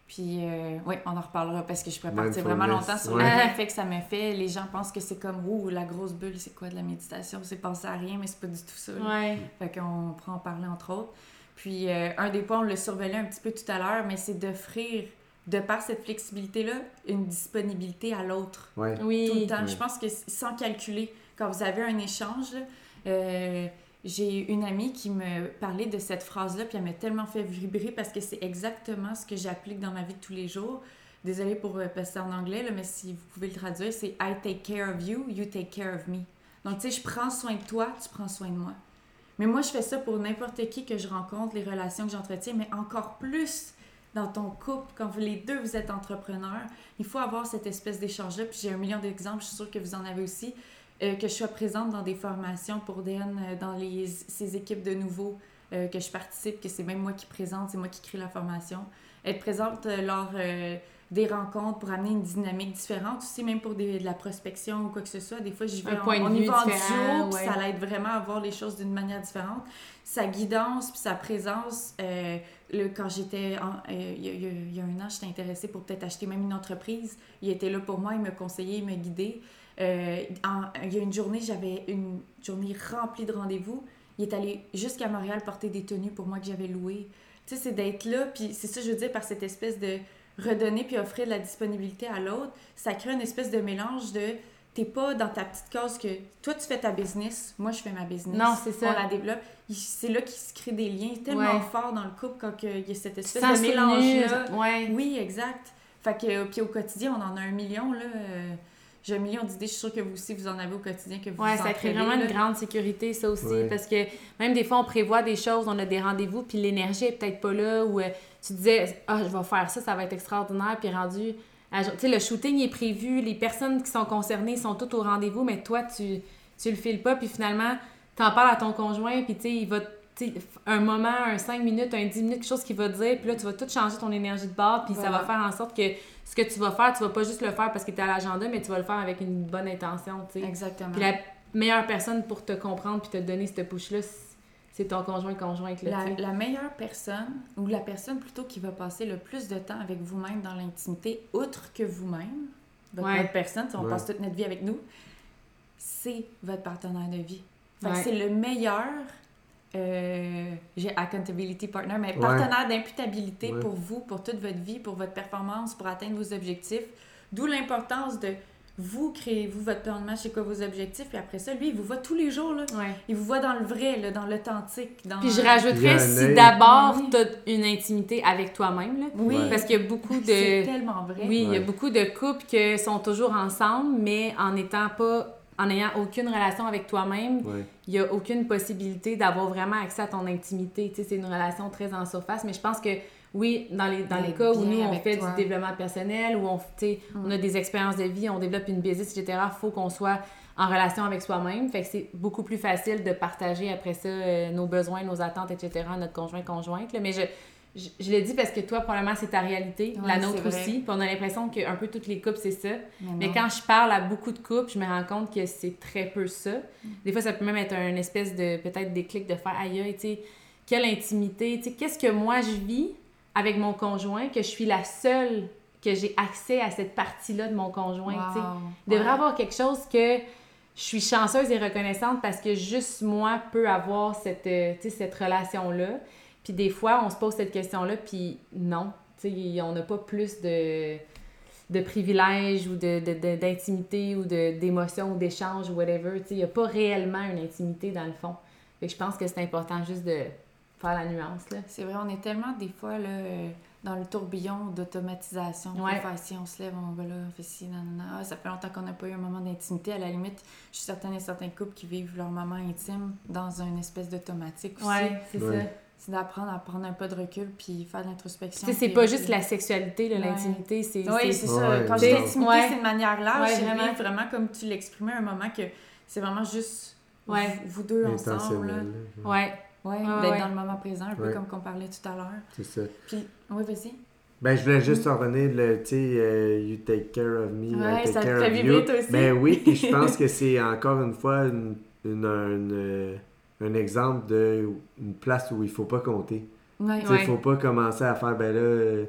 Puis, euh, oui, on en reparlera parce que je pourrais partir vraiment longtemps sur ouais. le bienfait que ça me fait. Les gens pensent que c'est comme, ouh, la grosse bulle, c'est quoi de la méditation? C'est penser à rien, mais c'est pas du tout ça. Ouais. Fait qu'on pourra en parler entre autres. Puis euh, un des points, on le surveillait un petit peu tout à l'heure, mais c'est d'offrir, de par cette flexibilité-là, une disponibilité à l'autre Ouais. Oui. tout le temps. Oui. Je pense que sans calculer, quand vous avez un échange, euh, j'ai une amie qui me parlait de cette phrase-là, puis elle m'a tellement fait vibrer parce que c'est exactement ce que j'applique dans ma vie de tous les jours. Désolée pour euh, passer en anglais, là, mais si vous pouvez le traduire, c'est I take care of you, you take care of me. Donc, tu sais, je prends soin de toi, tu prends soin de moi. Mais moi, je fais ça pour n'importe qui que je rencontre, les relations que j'entretiens, mais encore plus dans ton couple, quand vous les deux, vous êtes entrepreneurs. Il faut avoir cette espèce d'échange-là. Puis j'ai un million d'exemples, je suis sûre que vous en avez aussi. Euh, que je sois présente dans des formations pour Dan, euh, dans les, ces équipes de nouveaux, euh, que je participe, que c'est même moi qui présente, c'est moi qui crée la formation. Être présente euh, lors des rencontres pour amener une dynamique différente aussi, même pour des- de la prospection ou quoi que ce soit. Des fois, j'y vais, on, y va en duo, puis ça l'aide vraiment à voir les choses d'une manière différente. Sa guidance puis sa présence, le, quand j'étais, euh, il y, y a un an, j'étais intéressée pour peut-être acheter même une entreprise. Il était là pour moi, il me conseillait, il me guidait. Euh, en- il y a une journée, j'avais une journée remplie de rendez-vous. Il est allé jusqu'à Montréal porter des tenues pour moi que j'avais louées. Tu sais, c'est d'être là, puis c'est ça je veux dire par cette espèce de redonner puis offrir de la disponibilité à l'autre. Ça crée une espèce de mélange de t'es pas dans ta petite case que toi, tu fais ta business, moi, je fais ma business. Non, c'est ça. On la développe. C'est là qu'il se crée des liens tellement Ouais. forts dans le couple quand il y a cette espèce Sans de mélange-là. Ouais. Oui, exact. Fait que, puis au quotidien, on en a un million, là. euh, J'ai un million d'idées, je suis sûre que vous aussi, vous en avez au quotidien, que vous Ouais, vous ça crée vraiment là. une grande sécurité, ça aussi, Ouais. parce que même des fois, on prévoit des choses, on a des rendez-vous, puis l'énergie est peut-être pas là, ou euh, tu disais, ah, je vais faire ça, ça va être extraordinaire, puis rendu. à- Tu sais, le shooting est prévu, les personnes qui sont concernées sont toutes au rendez-vous, mais toi, tu, tu le files pas, puis finalement, t'en parles à ton conjoint, puis tu sais, il va. tu sais, un moment, un 5 minutes, un 10 minutes, quelque chose qu'il va te dire, puis là, tu vas tout changer ton énergie de base, puis ça va faire en sorte que ce que tu vas faire, tu vas pas juste le faire parce que tu à l'agenda, mais tu vas le faire avec une bonne intention, tu sais. Exactement. Puis la meilleure personne pour te comprendre puis te donner cette push-là, c'est ton conjoint conjointe là, La, la meilleure personne, ou la personne plutôt qui va passer le plus de temps avec vous-même dans l'intimité, outre que vous-même, votre, Ouais. personne, si on Ouais. passe toute notre vie avec nous, c'est votre partenaire de vie. Ouais. c'est le meilleur, euh, j'ai accountability partner, mais Ouais. partenaire d'imputabilité Ouais. pour vous, pour toute votre vie, pour votre performance, pour atteindre vos objectifs. D'où l'importance de vous créer, vous, votre plan de match, c'est quoi vos objectifs, puis après ça, lui, il vous voit tous les jours, là. Ouais. Il vous voit dans le vrai, là, dans l'authentique. Dans... Puis je rajouterais si d'abord Oui. t'as une intimité avec toi-même là. Oui, Ouais. Parce qu'il y a beaucoup c'est de tellement vrai. oui, il y a beaucoup de couples qui sont toujours ensemble mais en étant pas en n'ayant aucune relation avec toi-même, Ouais. il n'y a aucune possibilité d'avoir vraiment accès à ton intimité. Tu sais, c'est une relation très en surface, mais je pense que oui, dans les, dans les cas où nous, on fait toi. du développement personnel, où on, tu sais, on a des expériences de vie, on développe une business, etc., il faut qu'on soit en relation avec soi-même. Fait que c'est beaucoup plus facile de partager après ça euh, nos besoins, nos attentes, etc., à notre conjoint, conjointe. là. Mais je, je, je le dis parce que toi, probablement, c'est ta réalité, la nôtre aussi. Puis on a l'impression qu'un peu toutes les couples, c'est ça. Mais quand je parle à beaucoup de couples, je me rends compte que c'est très peu ça. Des fois, ça peut même être un espèce de peut-être déclic de faire aïe, aïe, tu sais, quelle intimité, tu sais, qu'est-ce que moi je vis avec mon conjoint, que je suis la seule que j'ai accès à cette partie-là de mon conjoint, tu sais. Il devrait Ouais. avoir quelque chose que je suis chanceuse et reconnaissante parce que juste moi peux avoir cette, euh, cette relation-là. Puis des fois, on se pose cette question-là, puis non, tu sais, on n'a pas plus de, de privilèges ou de, de- de- d'intimité ou de, d'émotions ou d'échanges ou whatever. Tu sais, il n'y a pas réellement une intimité dans le fond. Fait que je pense que c'est important juste de faire la nuance. C'est vrai, on est tellement des fois là, dans le tourbillon d'automatisation. On Ouais. ci, on se lève, on va là, on fait ci, nanana. Ah, ça fait longtemps qu'on n'a pas eu un moment d'intimité. À la limite, je suis certaine qu'il y a certains couples qui vivent leur moment intime dans une espèce d'automatique aussi. Ouais, c'est Ouais. ça. C'est d'apprendre à prendre un pas de recul puis faire de l'introspection. Tu sais, c'est puis- pas juste la sexualité, là, Ouais. l'intimité, c'est... Oui, c'est ça. Ouais, Quand je dis intimité, Ouais. c'est de manière large. Ouais, c'est vraiment. vraiment, vraiment comme tu l'exprimais un moment que c'est vraiment juste Ouais. vous, vous deux ensemble. Ouais. Ouais, Ouais, d'être ouais. dans le moment présent, un peu Ouais. comme qu'on parlait tout à l'heure. C'est ça. Puis, oui, vas-y. Ben, je voulais juste en revenir, le, tu sais, euh, you take care of me, Ouais, I take ça te care fait of vibrer, you. toi aussi. Ben oui, puis je pense que c'est encore une fois une, une- un, exemple de une place où il faut pas compter. Ouais. Ouais. Il faut pas commencer à faire, ben là, euh,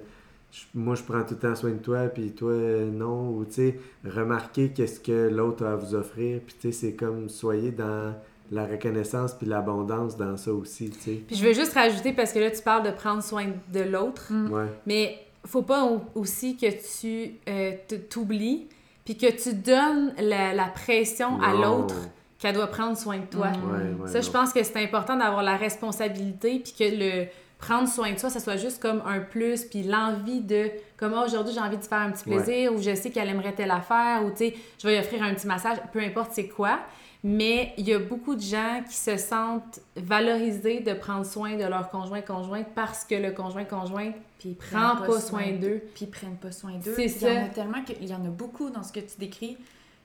je- moi je prends tout le temps soin de toi, puis toi euh, non. Ou tu sais, remarquer qu'est-ce que l'autre a à vous offrir, puis tu sais, c'est comme soyez dans la reconnaissance puis l'abondance dans ça aussi, tu sais. Puis je veux juste rajouter, parce que là, tu parles de prendre soin de l'autre, Mm. Ouais. mais faut pas au- aussi que tu euh, te- t'oublies, puis que tu donnes la, la pression à l'autre qu'elle doit prendre soin de toi. Mm. Ouais, ouais, ça, je pense que c'est important d'avoir la responsabilité, puis que le prendre soin de soi, ça soit juste comme un plus, puis l'envie de, comme Ah, aujourd'hui j'ai envie de faire un petit Ouais. plaisir, ou je sais qu'elle aimerait telle affaire, ou tu sais, je vais lui offrir un petit massage, peu importe c'est quoi. Mais il y a beaucoup de gens qui se sentent valorisés de prendre soin de leur conjoint conjointe parce que le conjoint conjointe Puis prend pas soin d'eux. Puis ils prennent pas soin d'eux. C'est Il y en ça. a tellement que- il y en a beaucoup dans ce que tu décris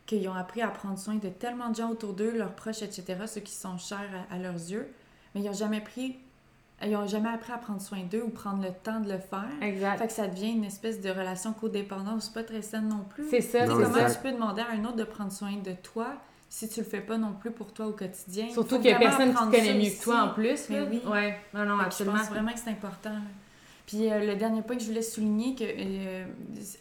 qu'ils ont appris à prendre soin de tellement de gens autour d'eux, leurs proches, etc., ceux qui sont chers à, à leurs yeux, mais ils ont jamais pris, ils ont jamais appris à prendre soin d'eux ou prendre le temps de le faire. Exact. Fait que ça devient une espèce de relation codépendance pas très saine non plus. C'est ça, Non, c'est Comment exact. tu peux demander à un autre de prendre soin de toi si tu le fais pas non plus pour toi au quotidien? Surtout qu'il y a personne qui te connaît mieux que toi en plus. Mais oui. Ouais, non, non, Fait absolument. Je pense vraiment que c'est important. Puis euh, le dernier point que je voulais souligner, que euh,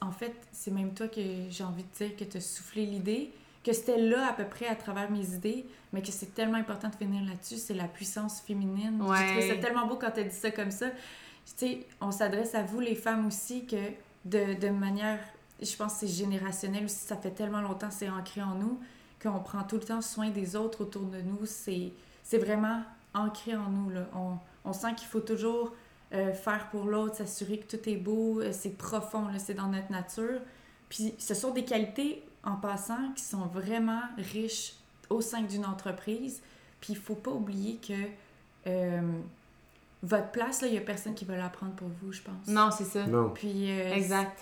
en fait, c'est même toi que j'ai envie de dire que tu as soufflé l'idée, que c'était là à peu près à travers mes idées, mais que c'est tellement important de finir là-dessus, c'est la puissance féminine. Ouais. J'ai trouvé ça tellement beau quand tu as dit ça comme ça. Tu sais, on s'adresse à vous les femmes aussi que de, de manière je pense que c'est générationnel aussi. Ça fait tellement longtemps, c'est ancré en nous qu'on prend tout le temps soin des autres autour de nous. C'est vraiment ancré en nous. Là. On, on sent qu'il faut toujours euh, faire pour l'autre, s'assurer que tout est beau. Euh, c'est profond, c'est dans notre nature. Puis ce sont des qualités, en passant, qui sont vraiment riches au sein d'une entreprise. Puis il faut pas oublier que euh, votre place, il n'y a personne qui va la prendre pour vous, je pense. Non, c'est ça. Non. Puis, euh, Exact.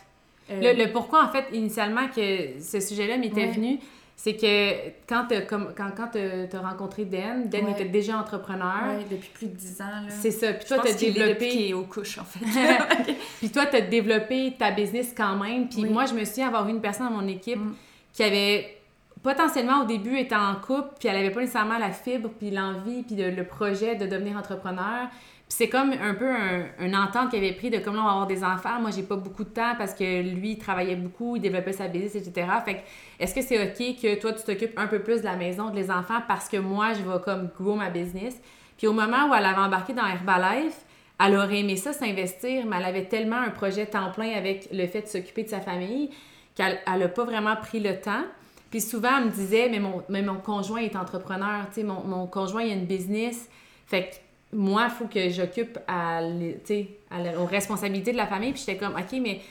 euh, Le, le pourquoi, en fait, initialement, que ce sujet-là m'était Ouais. venu, c'est que quand tu comme, quand, quand t'as rencontré Dan, Dan Ouais. était déjà entrepreneur. depuis plus de 10 ans. C'est ça. Puis toi, est là depuis développé... est aux couches, en fait. Puis toi, tu as développé ta business quand même. Puis Oui. moi, je me souviens avoir eu une personne dans mon équipe Mm. qui avait potentiellement au début été en couple, puis elle avait pas nécessairement la fibre, puis l'envie, puis le, le projet de devenir entrepreneur. C'est comme un peu un, entente qu'il avait pris de comme là, on va avoir des enfants. Moi, j'ai pas beaucoup de temps parce que lui, il travaillait beaucoup, il développait sa business, etc. Fait que, est-ce que c'est OK que toi, tu t'occupes un peu plus de la maison, de les enfants, parce que moi, je vais comme grow ma business? Puis au moment où elle avait embarqué dans Herbalife, elle aurait aimé ça s'investir, mais elle avait tellement un projet temps plein avec le fait de s'occuper de sa famille qu'elle n'a pas vraiment pris le temps. Puis souvent, elle me disait, mais mon, mais mon conjoint est entrepreneur, tu sais, mon, mon conjoint, il a une business. Fait moi, il faut que j'occupe à, à la- aux responsabilités de la famille. Puis j'étais comme, OK, mais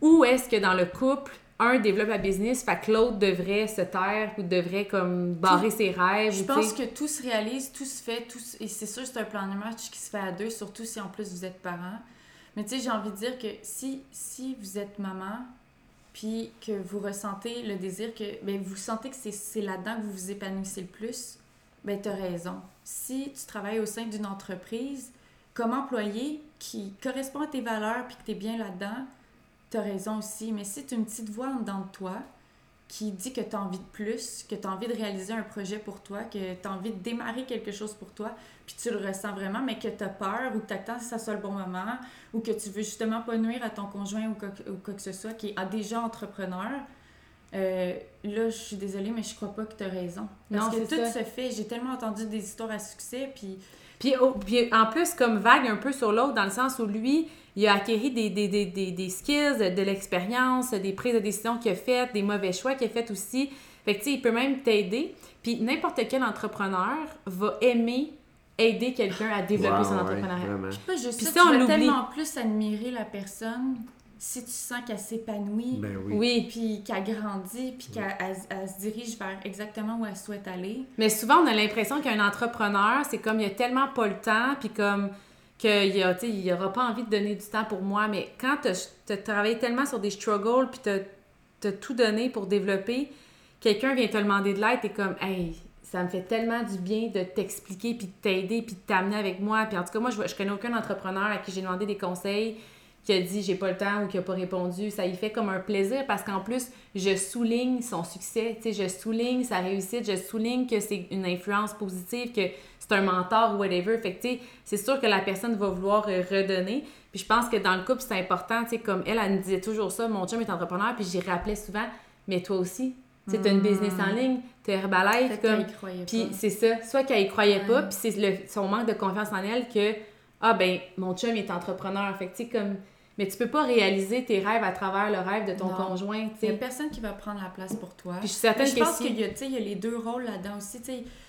où est-ce que dans le couple, un développe la business, fait que l'autre devrait se taire ou devrait comme barrer ses rêves? Je pense que tout se réalise, tout se fait, tout se- et c'est sûr c'est un plan de match qui se fait à deux, surtout si en plus vous êtes parents. Mais tu sais, j'ai envie de dire que si, si vous êtes maman, puis que vous ressentez le désir que, ben vous sentez que c'est- c'est là-dedans que vous vous épanouissez le plus, ben t'as raison. Si tu travailles au sein d'une entreprise, comme employé qui correspond à tes valeurs puis que t'es bien là-dedans, t'as raison aussi. Mais si tu une petite voix en dedans de toi qui dit que tu as envie de plus, que tu as envie de réaliser un projet pour toi, que tu as envie de démarrer quelque chose pour toi, puis tu le ressens vraiment, mais que tu as peur ou que tu attends que ça soit le bon moment, ou que tu veux justement pas nuire à ton conjoint ou quoi, ou quoi que ce soit qui est déjà entrepreneur, euh, là, je suis désolée, mais je crois pas que tu as raison. Parce Non, que c'est tout ça. se fait. J'ai tellement entendu des histoires à succès, puis Puis, au- puis en plus, comme vague un peu sur l'autre, dans le sens où lui, il a acquéri des, des, des, des, des skills, de, l'expérience, des prises de décision qu'il a faites, des mauvais choix qu'il a fait aussi. Fait que, tu sais, il peut même t'aider. Puis n'importe quel entrepreneur va aimer aider quelqu'un à développer Wow, son ouais, entrepreneuriat. vraiment. pas juste Puis ça, on vas l'oublie. tellement plus admirer la personne si tu sens qu'elle s'épanouit. Ben oui. Oui, puis qu'elle grandit, puis qu'elle elle- elle se dirige vers exactement où elle souhaite aller. mais souvent, on a l'impression qu'un entrepreneur, c'est comme il a tellement pas le temps, puis comme qu'il a, tu sais, il aura pas envie de donner du temps pour moi. Mais quand tu as travaillé tellement sur des struggles, puis tu as tout donné pour développer, quelqu'un vient te demander de l'aide, t'es comme, hey, ça me fait tellement du bien de t'expliquer, puis de t'aider, puis de t'amener avec moi. Puis en tout cas, moi, je, je connais aucun entrepreneur à qui j'ai demandé des conseils qui a dit j'ai pas le temps ou qui a pas répondu. Ça y fait comme un plaisir parce qu'en plus, je souligne son succès, tu sais, je souligne sa réussite, je souligne que c'est une influence positive, que c'est un mentor ou whatever. Fait que, tu c'est sûr que la personne va vouloir euh, redonner. Puis je pense que dans le couple, c'est important, tu sais, comme elle, elle me disait toujours ça, mon chum est entrepreneur, puis j'y rappelais souvent, mais toi aussi, tu sais, t'as une business en ligne, t'as Herbalife, Peut-être comme... Puis c'est ça, soit qu'elle y croyait Ouais. pas, puis c'est le- son manque de confiance en elle que ah ben mon chum est entrepreneur, fait que tu sais comme mais tu peux pas réaliser tes rêves à travers le rêve de ton Non. conjoint, Il n'y a personne qui va prendre la place pour toi. Puis je suis certaine je que pense si- qu'il y, a, y les deux rôles là-dedans aussi.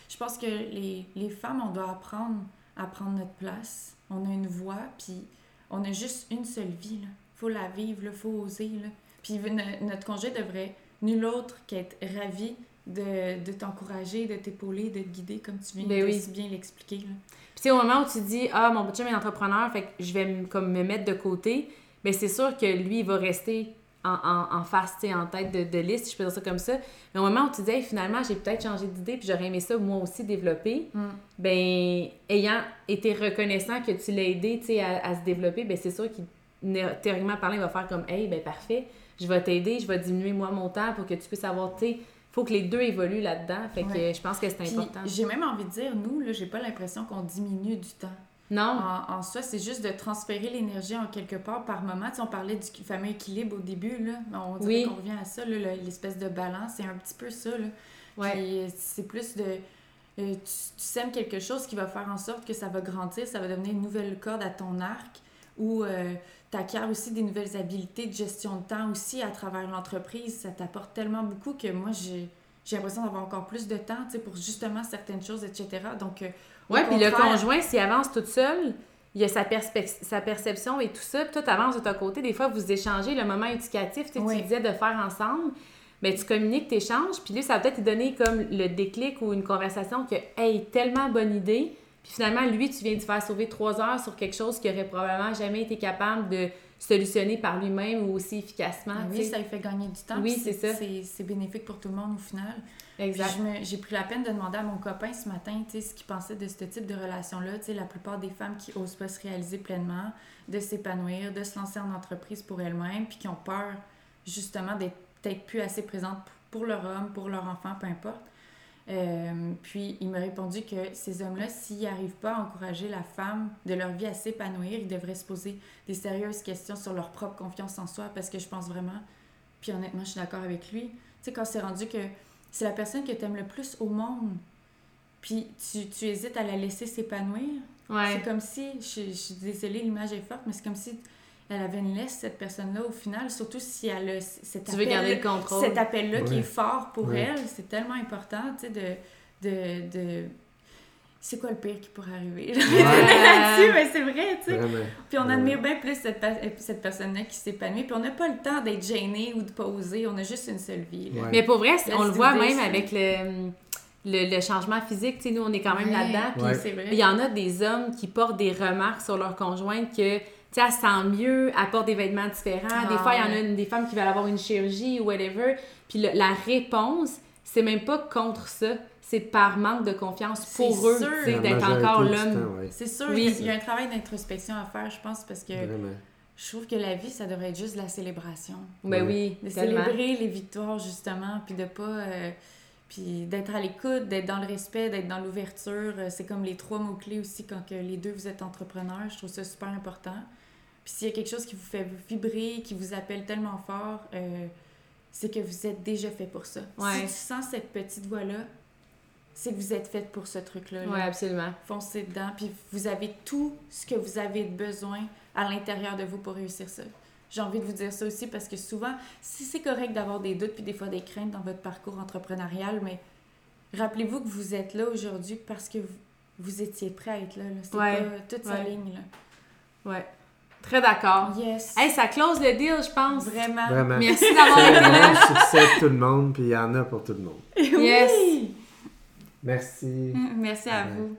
Je pense que les, les femmes, on doit apprendre à prendre notre place. On a une voix, puis on a juste une seule vie. Il faut la vivre, il faut oser. Là. Puis no- notre congé devrait nul autre qu'être ravi de, de t'encourager, de t'épauler, de te guider, comme tu viens Ben de oui. si bien l'expliquer. Puis au moment où tu dis ah mon chum est entrepreneur, fait que je vais me- comme me mettre de côté, mais c'est sûr que lui il va rester en, en, en face, tu sais, en tête de, de liste, je peux dire ça comme ça. Mais au moment où tu dis Hey, finalement j'ai peut-être changé d'idée puis j'aurais aimé ça moi aussi développer, Mm. ben ayant été reconnaissant que tu l'as aidé tu sais, à, à se développer, ben c'est sûr qu'il théoriquement parlant il va faire comme hey ben parfait, je vais t'aider, je vais diminuer moi mon temps pour que tu puisses avoir tu sais faut que les deux évoluent là-dedans, fait que Ouais. je pense que c'est important. j'ai même envie de dire, nous, là, j'ai pas l'impression qu'on diminue du temps. Non, En, en soi, c'est juste de transférer l'énergie en quelque part par moment. Tu sais, on parlait du fameux équilibre au début, là. On dirait Oui. qu'on revient à ça, l'espèce de balance. C'est un petit peu ça, là. ouais. Euh, c'est plus de... euh, tu, tu sèmes quelque chose qui va faire en sorte que ça va grandir, ça va devenir une nouvelle corde à ton arc. ou euh, tu acquiers aussi des nouvelles habiletés de gestion de temps aussi à travers l'entreprise. Ça t'apporte tellement beaucoup que moi, j'ai j'ai l'impression d'avoir encore plus de temps, pour justement certaines choses, etc. Donc, euh, Ouais, puis le conjoint, s'il avance toute seule, il a sa, perspe- sa perception et tout ça, puis toi, tu avances de ton côté. Des fois, vous échangez le moment éducatif, Oui. tu disais de faire ensemble. Mais tu communiques, tu échanges, puis lui, ça va peut-être te donner comme le déclic ou une conversation que, hey, tellement bonne idée. Puis finalement, lui, tu viens de faire sauver trois heures sur quelque chose qu'il aurait probablement jamais été capable de solutionner par lui-même ou aussi efficacement. Ah tu oui, ça lui fait gagner du temps. Oui, c'est ça. C'est bénéfique pour tout le monde au final. Exact. J'ai pris la peine de demander à mon copain ce matin, ce qu'il pensait de ce type de relation-là. La plupart des femmes qui osent pas se réaliser pleinement, de s'épanouir, de se lancer en entreprise pour elles-mêmes, puis qui ont peur justement d'être peut-être plus assez présentes pour leur homme, pour leur enfant, peu importe. Euh, puis il m'a répondu que ces hommes-là, s'ils n'arrivent pas à encourager la femme de leur vie à s'épanouir, ils devraient se poser des sérieuses questions sur leur propre confiance en soi parce que je pense vraiment, puis honnêtement, je suis d'accord avec lui. Tu sais, quand c'est rendu que c'est la personne que tu aimes le plus au monde, puis tu, tu hésites à la laisser s'épanouir, Ouais. c'est comme si, je, je suis désolée, l'image est forte, mais c'est comme si elle avait une laisse, cette personne-là, au final, surtout si elle a cet Tu veux appel- garder le contrôle. cet appel-là qui est fort pour elle, c'est tellement important, tu sais, de... de, de... C'est quoi le pire qui pourrait arriver? là-dessus, mais c'est vrai, tu sais. Vraiment. Puis on Ouais. admire bien plus cette, cette personne-là qui s'épanouit, puis on n'a pas le temps d'être gêné ou de poser, on a juste une seule vie. là. Ouais. Mais pour vrai, on le voit même avec le, le, le changement physique. Tu sais, nous, on est quand même Ouais. là-dedans. Puis Ouais. C'est vrai. il y en a des hommes qui portent des remarques sur leur conjointe que, tu sais, elle se sent mieux, elle porte des vêtements différents. Ah, des fois, il y en a une- des femmes qui veulent avoir une chirurgie ou whatever. Puis le- la réponse, c'est même pas contre ça. C'est par manque de confiance pour eux, d'être encore l'homme. ouais. C'est sûr, Oui. il y a un travail d'introspection à faire, je pense, parce que Vraiment. je trouve que la vie, ça devrait être juste de la célébration. Ben Ouais. oui, De tellement. célébrer les victoires, justement, puis de pas... euh, puis d'être à l'écoute, d'être dans le respect, d'être dans l'ouverture. Euh, C'est comme les trois mots-clés aussi quand que les deux, vous êtes entrepreneurs. Je trouve ça super important. Puis s'il y a quelque chose qui vous fait vibrer, qui vous appelle tellement fort, euh, c'est que vous êtes déjà fait pour ça. Ouais. Si tu sens cette petite voix-là, c'est que vous êtes fait pour ce truc-là. là. Oui, absolument. Foncez dedans, puis vous avez tout ce que vous avez besoin à l'intérieur de vous pour réussir ça. J'ai envie de vous dire ça aussi parce que souvent, si c'est correct d'avoir des doutes puis des fois des craintes dans votre parcours entrepreneurial, mais rappelez-vous que vous êtes là aujourd'hui parce que vous, vous étiez prêt à être là. là. C'est Ouais, pas toute sa ligne. Là. Ouais. Très d'accord. Yes. Hey, ça close le deal, je pense. Vraiment. Vraiment. Merci d'avoir été là. Succès de tout le monde, puis il y en a pour tout le monde. Yes. Oui. Merci. Merci à vous.